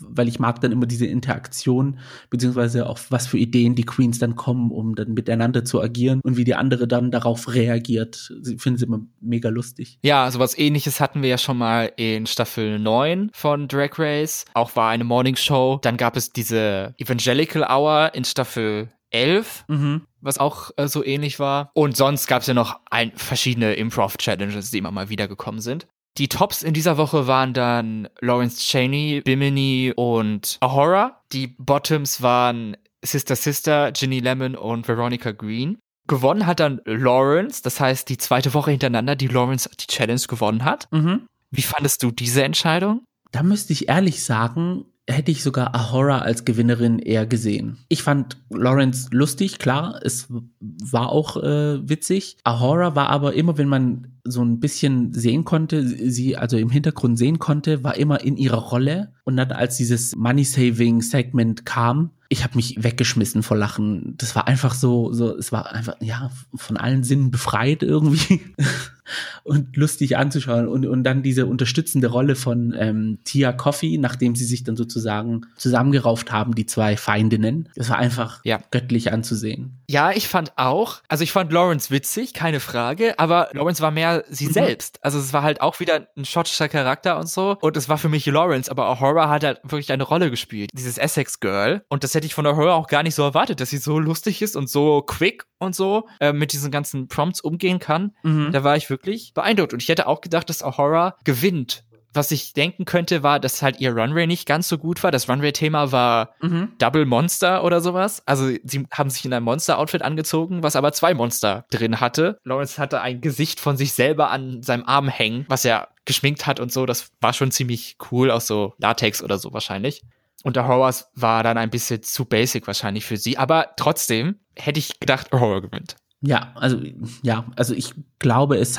weil ich mag dann immer diese Interaktion, beziehungsweise auch was für Ideen die Queens dann kommen, um dann miteinander zu agieren und wie die andere dann darauf reagiert. Ich finde es immer mega lustig. Ja, sowas ähnliches hatten wir ja schon mal in Staffel 9 von Drag Race. Auch war eine Morning Show. Dann gab es diese Evangelical Hour in Staffel 11. Mhm was auch äh, so ähnlich war. Und sonst gab es ja noch ein, verschiedene Improv-Challenges, die immer mal wieder gekommen sind. Die Tops in dieser Woche waren dann Lawrence Cheney, Bimini und Ahora. Die Bottoms waren Sister Sister, Ginny Lemon und Veronica Green. Gewonnen hat dann Lawrence, das heißt die zweite Woche hintereinander, die Lawrence die Challenge gewonnen hat. Mhm. Wie fandest du diese Entscheidung? Da müsste ich ehrlich sagen, hätte ich sogar Ahora als Gewinnerin eher gesehen. Ich fand Lawrence lustig, klar, es war auch äh, witzig. Ahora war aber immer, wenn man so ein bisschen sehen konnte, sie also im Hintergrund sehen konnte, war immer in ihrer Rolle. Und dann als dieses Money-Saving-Segment kam, ich habe mich weggeschmissen vor Lachen. Das war einfach so, so, es war einfach, ja, von allen Sinnen befreit irgendwie und lustig anzuschauen. Und, und dann diese unterstützende Rolle von ähm, Tia Coffee, nachdem sie sich dann sozusagen zusammengerauft haben, die zwei Feindinnen. Das war einfach ja. göttlich anzusehen. Ja, ich fand auch, also ich fand Lawrence witzig, keine Frage, aber Lawrence war mehr sie mhm. selbst. Also es war halt auch wieder ein schottischer Charakter und so. Und es war für mich Lawrence, aber Ahura hat halt wirklich eine Rolle gespielt. Dieses Essex Girl. Und das hätte ich von Ahura auch gar nicht so erwartet, dass sie so lustig ist und so quick und so äh, mit diesen ganzen Prompts umgehen kann. Mhm. Da war ich wirklich beeindruckt. Und ich hätte auch gedacht, dass Ahura gewinnt was ich denken könnte, war, dass halt ihr Runway nicht ganz so gut war. Das Runway-Thema war mhm. Double Monster oder sowas. Also sie haben sich in ein Monster-Outfit angezogen, was aber zwei Monster drin hatte. Lawrence hatte ein Gesicht von sich selber an seinem Arm hängen, was er geschminkt hat und so. Das war schon ziemlich cool, aus so Latex oder so wahrscheinlich. Und der Horrors war dann ein bisschen zu basic wahrscheinlich für sie. Aber trotzdem hätte ich gedacht, Horror gewinnt. Ja, also ja, also ich glaube, es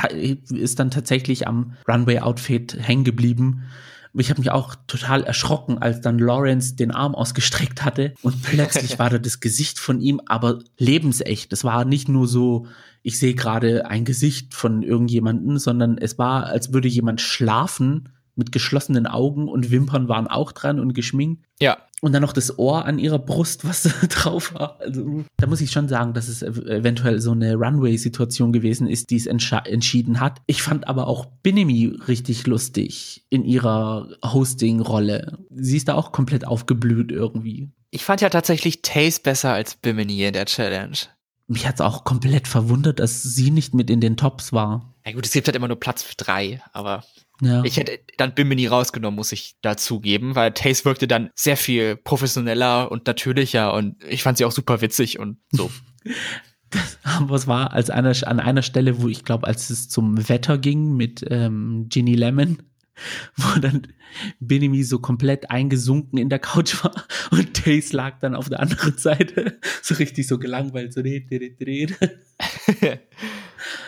ist dann tatsächlich am Runway-Outfit hängen geblieben. Ich habe mich auch total erschrocken, als dann Lawrence den Arm ausgestreckt hatte und plötzlich war da das Gesicht von ihm, aber lebensecht. Es war nicht nur so, ich sehe gerade ein Gesicht von irgendjemanden, sondern es war, als würde jemand schlafen mit geschlossenen Augen und Wimpern waren auch dran und geschminkt. Ja. Und dann noch das Ohr an ihrer Brust, was drauf war. Also, da muss ich schon sagen, dass es eventuell so eine Runway-Situation gewesen ist, die es entschieden hat. Ich fand aber auch Binemi richtig lustig in ihrer Hosting-Rolle. Sie ist da auch komplett aufgeblüht irgendwie. Ich fand ja tatsächlich Taste besser als Bimini in der Challenge. Mich hat's auch komplett verwundert, dass sie nicht mit in den Tops war. Ja gut, es gibt halt immer nur Platz für drei, aber ja. Ich hätte dann Bimini rausgenommen, muss ich dazugeben, weil Taste wirkte dann sehr viel professioneller und natürlicher und ich fand sie auch super witzig und so. Das, aber es war als einer, an einer Stelle, wo ich glaube, als es zum Wetter ging mit ähm, Ginny Lemon, wo dann Binimi so komplett eingesunken in der Couch war und Taze lag dann auf der anderen Seite, so richtig so gelangweilt, so dreht, dreht, dreht.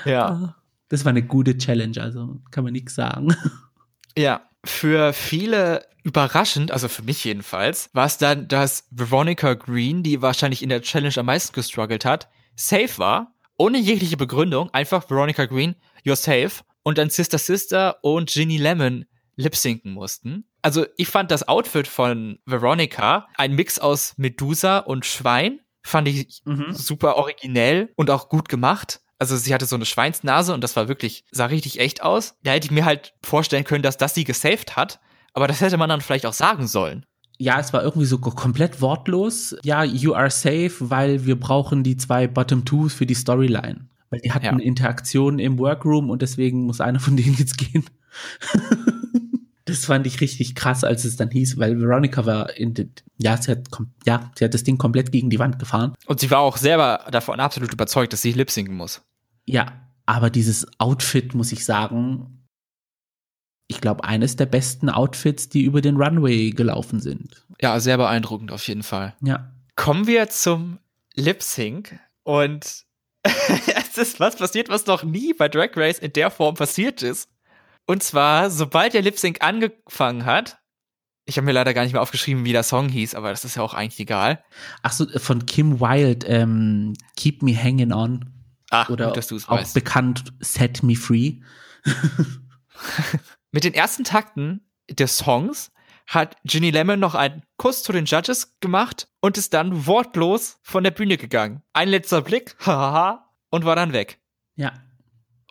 ja. Das war eine gute Challenge, also kann man nichts sagen. Ja, für viele überraschend, also für mich jedenfalls, war es dann, dass Veronica Green, die wahrscheinlich in der Challenge am meisten gestruggelt hat, safe war, ohne jegliche Begründung, einfach Veronica Green, you're safe, und dann Sister Sister und Ginny Lemon lip-sinken mussten. Also ich fand das Outfit von Veronica, ein Mix aus Medusa und Schwein, fand ich mhm. super originell und auch gut gemacht. Also sie hatte so eine Schweinsnase und das war wirklich, sah richtig echt aus. Da hätte ich mir halt vorstellen können, dass das sie gesaved hat. Aber das hätte man dann vielleicht auch sagen sollen. Ja, es war irgendwie so komplett wortlos. Ja, you are safe, weil wir brauchen die zwei Bottom Twos für die Storyline. Weil die hatten Ja. eine Interaktion im Workroom und deswegen muss einer von denen jetzt gehen. das fand ich richtig krass, als es dann hieß, weil Veronica war in den, ja, sie hat, ja, sie hat das Ding komplett gegen die Wand gefahren. Und sie war auch selber davon absolut überzeugt, dass sie lip sinken muss. Ja, aber dieses Outfit, muss ich sagen, ich glaube, eines der besten Outfits, die über den Runway gelaufen sind. Ja, sehr beeindruckend auf jeden Fall. Ja. Kommen wir zum Lip Sync und es ist was passiert, was noch nie bei Drag Race in der Form passiert ist. Und zwar, sobald der Lip Sync angefangen hat, ich habe mir leider gar nicht mehr aufgeschrieben, wie der Song hieß, aber das ist ja auch eigentlich egal. Ach so, von Kim Wilde, ähm, Keep Me Hanging On. Ah, Oder gut, dass du es auch weißt. bekannt Set Me Free. Mit den ersten Takten des Songs hat Ginny Lemon noch einen Kuss zu den Judges gemacht und ist dann wortlos von der Bühne gegangen. Ein letzter Blick, hahaha, und war dann weg. Ja.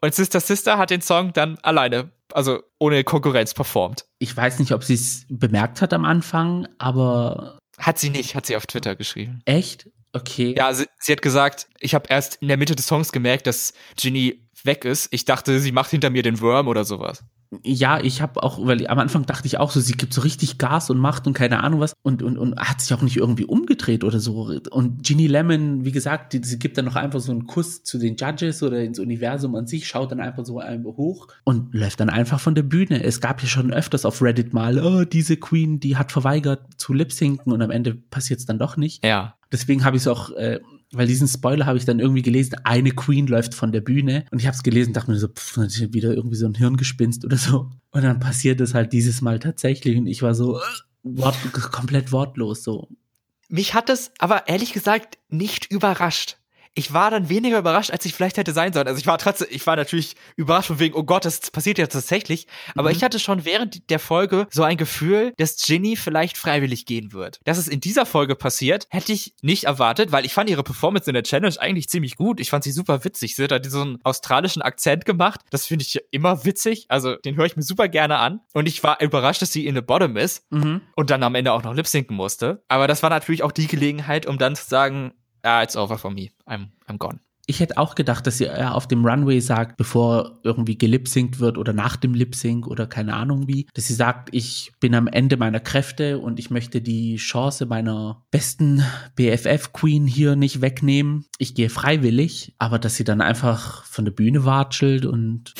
Und Sister Sister hat den Song dann alleine, also ohne Konkurrenz performt. Ich weiß nicht, ob sie es bemerkt hat am Anfang, aber Hat sie nicht, hat sie auf Twitter geschrieben. echt? Okay. Ja, sie, sie hat gesagt, ich habe erst in der Mitte des Songs gemerkt, dass Ginny weg ist. Ich dachte, sie macht hinter mir den Worm oder sowas. Ja, ich habe auch, weil am Anfang dachte ich auch so, sie gibt so richtig Gas und Macht und keine Ahnung was und, und, und hat sich auch nicht irgendwie umgedreht oder so. Und Ginny Lemon, wie gesagt, die, sie gibt dann noch einfach so einen Kuss zu den Judges oder ins Universum an sich, schaut dann einfach so einfach hoch und läuft dann einfach von der Bühne. Es gab ja schon öfters auf Reddit mal, oh, diese Queen, die hat verweigert zu lip-sinken und am Ende passiert es dann doch nicht. Ja. Deswegen habe ich es auch, äh, weil diesen Spoiler habe ich dann irgendwie gelesen, eine Queen läuft von der Bühne und ich habe es gelesen, dachte mir so, pff, wieder irgendwie so ein Hirngespinst oder so. Und dann passiert es halt dieses Mal tatsächlich und ich war so äh, wort, komplett wortlos so. Mich hat das aber ehrlich gesagt nicht überrascht. Ich war dann weniger überrascht, als ich vielleicht hätte sein sollen. Also ich war trotzdem, ich war natürlich überrascht von wegen, oh Gott, das passiert ja tatsächlich. Aber Mhm. ich hatte schon während der Folge so ein Gefühl, dass Ginny vielleicht freiwillig gehen wird. Dass es in dieser Folge passiert, hätte ich nicht erwartet, weil ich fand ihre Performance in der Challenge eigentlich ziemlich gut. Ich fand sie super witzig. Sie hat da diesen australischen Akzent gemacht. Das finde ich immer witzig. Also den höre ich mir super gerne an. Und ich war überrascht, dass sie in the Bottom ist Mhm. und dann am Ende auch noch lip-sinken musste. Aber das war natürlich auch die Gelegenheit, um dann zu sagen, ah, it's over for me. I'm, I'm gone. Ich hätte auch gedacht, dass sie eher auf dem Runway sagt, bevor irgendwie gelipsingt wird oder nach dem Lipsync oder keine Ahnung wie, dass sie sagt, ich bin am Ende meiner Kräfte und ich möchte die Chance meiner besten BFF-Queen hier nicht wegnehmen. Ich gehe freiwillig, aber dass sie dann einfach von der Bühne watschelt und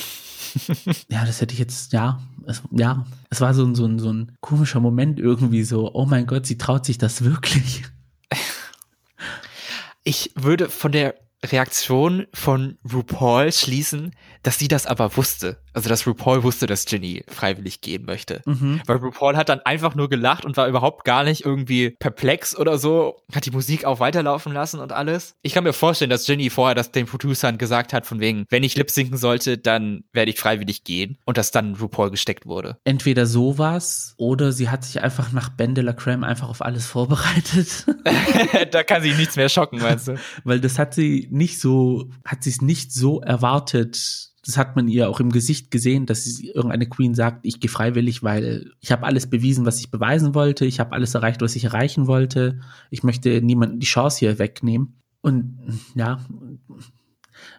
ja, das hätte ich jetzt, ja, es, ja, es war so, ein- so, ein- so ein komischer Moment irgendwie so, oh mein Gott, sie traut sich das wirklich. Ich würde von der Reaktion von RuPaul schließen, dass sie das aber wusste. Also, dass RuPaul wusste, dass Ginny freiwillig gehen möchte. Mhm. Weil RuPaul hat dann einfach nur gelacht und war überhaupt gar nicht irgendwie perplex oder so. Hat die Musik auch weiterlaufen lassen und alles. Ich kann mir vorstellen, dass Ginny vorher das den Producern gesagt hat, von wegen, wenn ich lip sinken sollte, dann werde ich freiwillig gehen. Und dass dann RuPaul gesteckt wurde. entweder sowas oder sie hat sich einfach nach Ben de la Creme einfach auf alles vorbereitet. da kann sich nichts mehr schocken, meinst du? Weil das hat sie nicht so, hat sie es nicht so erwartet. Das hat man ihr auch im Gesicht gesehen, dass sie irgendeine Queen sagt, ich gehe freiwillig, weil ich habe alles bewiesen, was ich beweisen wollte. Ich habe alles erreicht, was ich erreichen wollte. Ich möchte niemanden die Chance hier wegnehmen. Und ja,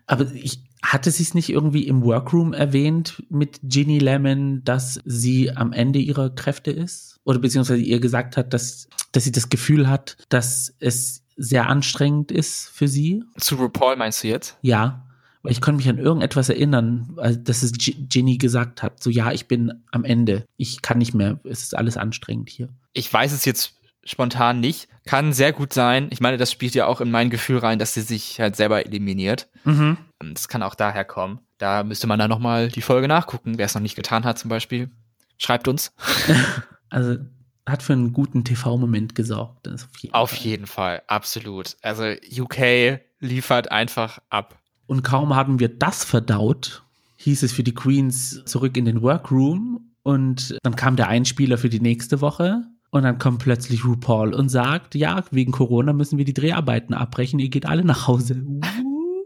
aber ich hatte sie es nicht irgendwie im Workroom erwähnt mit Ginny Lemon, dass sie am Ende ihrer Kräfte ist? Oder beziehungsweise ihr gesagt hat, dass, dass sie das Gefühl hat, dass es sehr anstrengend ist für sie? Zu RuPaul meinst du jetzt? Ja. Weil ich konnte mich an irgendetwas erinnern, also, dass es Ginny gesagt hat. So, ja, ich bin am Ende. Ich kann nicht mehr. Es ist alles anstrengend hier. Ich weiß es jetzt spontan nicht. Kann sehr gut sein. Ich meine, das spielt ja auch in mein Gefühl rein, dass sie sich halt selber eliminiert. Mhm. Und Das kann auch daher kommen. Da müsste man dann nochmal die Folge nachgucken. Wer es noch nicht getan hat zum Beispiel, schreibt uns. Also hat für einen guten TV-Moment gesorgt. Auf jeden Auf Fall. jeden Fall, absolut. Also UK liefert einfach ab. Und kaum haben wir das verdaut, hieß es für die Queens zurück in den Workroom und dann kam der Einspieler für die nächste Woche und dann kommt plötzlich RuPaul und sagt, ja, wegen Corona müssen wir die Dreharbeiten abbrechen, ihr geht alle nach Hause. Uh.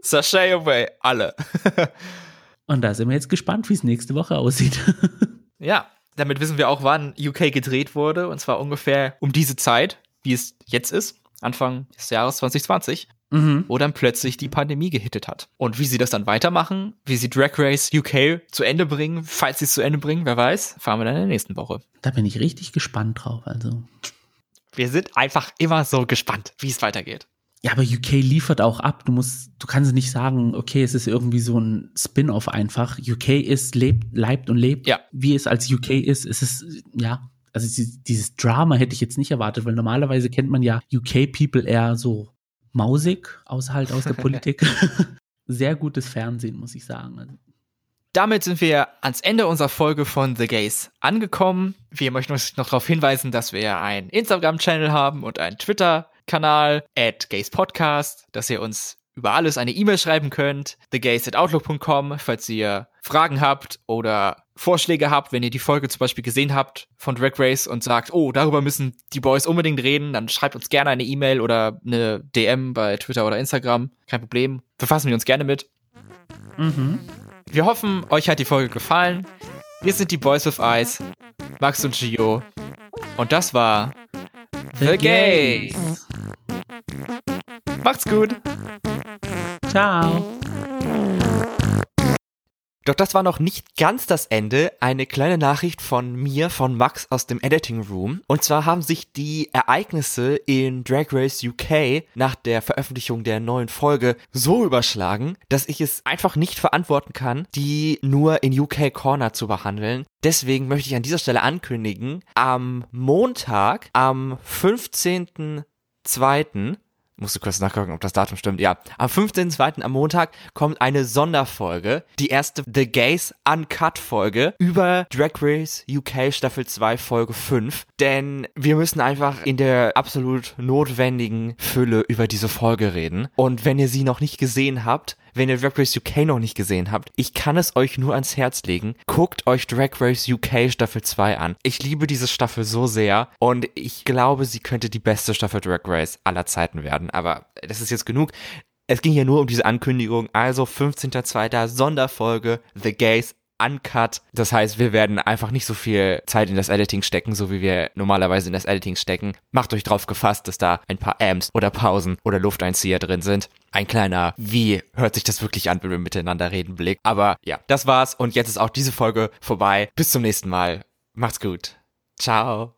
Sashay away, alle. Und da sind wir jetzt gespannt, wie es nächste Woche aussieht. ja, damit wissen wir auch, wann UK gedreht wurde. Und zwar ungefähr um diese Zeit, wie es jetzt ist. Anfang des Jahres 2020. mhm. wo dann plötzlich die Pandemie gehittet hat. Und wie sie das dann weitermachen, wie sie Drag Race UK zu Ende bringen, falls sie es zu Ende bringen, wer weiß, fahren wir dann in der nächsten Woche. Da bin ich richtig gespannt drauf, also. Wir sind einfach immer so gespannt, wie es weitergeht. Ja, aber UK liefert auch ab. Du musst, du kannst nicht sagen, okay, es ist irgendwie so ein Spin-off einfach. UK ist, lebt, leibt und lebt. Ja. Wie es als UK ist, ist es, ja. Also dieses Drama hätte ich jetzt nicht erwartet, weil normalerweise kennt man ja UK-People eher so mausig, außer halt aus der Politik. Sehr gutes Fernsehen, muss ich sagen. Damit sind wir ans Ende unserer Folge von The Gays angekommen. Wir möchten uns noch darauf hinweisen, dass wir einen Instagram-Channel haben und einen Twitter Kanal at Gays Podcast, dass ihr uns über alles eine E-Mail schreiben könnt, thegays@outlook.com, falls ihr Fragen habt oder Vorschläge habt, wenn ihr die Folge zum Beispiel gesehen habt von Drag Race und sagt, oh, darüber müssen die Boys unbedingt reden, dann schreibt uns gerne eine E-Mail oder eine DM bei Twitter oder Instagram. Kein Problem. Verfassen wir uns gerne mit. Mhm. Wir hoffen, euch hat die Folge gefallen. Wir sind die Boys of Ice, Max und Gio. Und das war The, The Gays. Gays. Macht's gut. Ciao. Doch das war noch nicht ganz das Ende. Eine kleine Nachricht von mir, von Max aus dem Editing Room. Und zwar haben sich die Ereignisse in Drag Race UK nach der Veröffentlichung der neuen Folge so überschlagen, dass ich es einfach nicht verantworten kann, die nur in UK Corner zu behandeln. Deswegen möchte ich an dieser Stelle ankündigen, am Montag, am 15.02., musste kurz nachgucken, ob das Datum stimmt. Ja, am 15.02. am Montag kommt eine Sonderfolge, die erste The Gays Uncut Folge über Drag Race UK Staffel 2 Folge 5. Denn wir müssen einfach in der absolut notwendigen Fülle über diese Folge reden. Und wenn ihr sie noch nicht gesehen habt, wenn ihr Drag Race UK noch nicht gesehen habt, ich kann es euch nur ans Herz legen. Guckt euch Drag Race UK Staffel 2 an. Ich liebe diese Staffel so sehr und ich glaube, sie könnte die beste Staffel Drag Race aller Zeiten werden. Aber das ist jetzt genug. Es ging ja nur um diese Ankündigung. Also 15.02. Sonderfolge The Gays uncut. Das heißt, wir werden einfach nicht so viel Zeit in das Editing stecken, so wie wir normalerweise in das Editing stecken. Macht euch drauf gefasst, dass da ein paar Amps oder Pausen oder Lufteinzieher drin sind. Ein kleiner, wie hört sich das wirklich an, wenn wir miteinander reden, Blick. Aber ja, das war's und jetzt ist auch diese Folge vorbei. Bis zum nächsten Mal. Macht's gut. Ciao.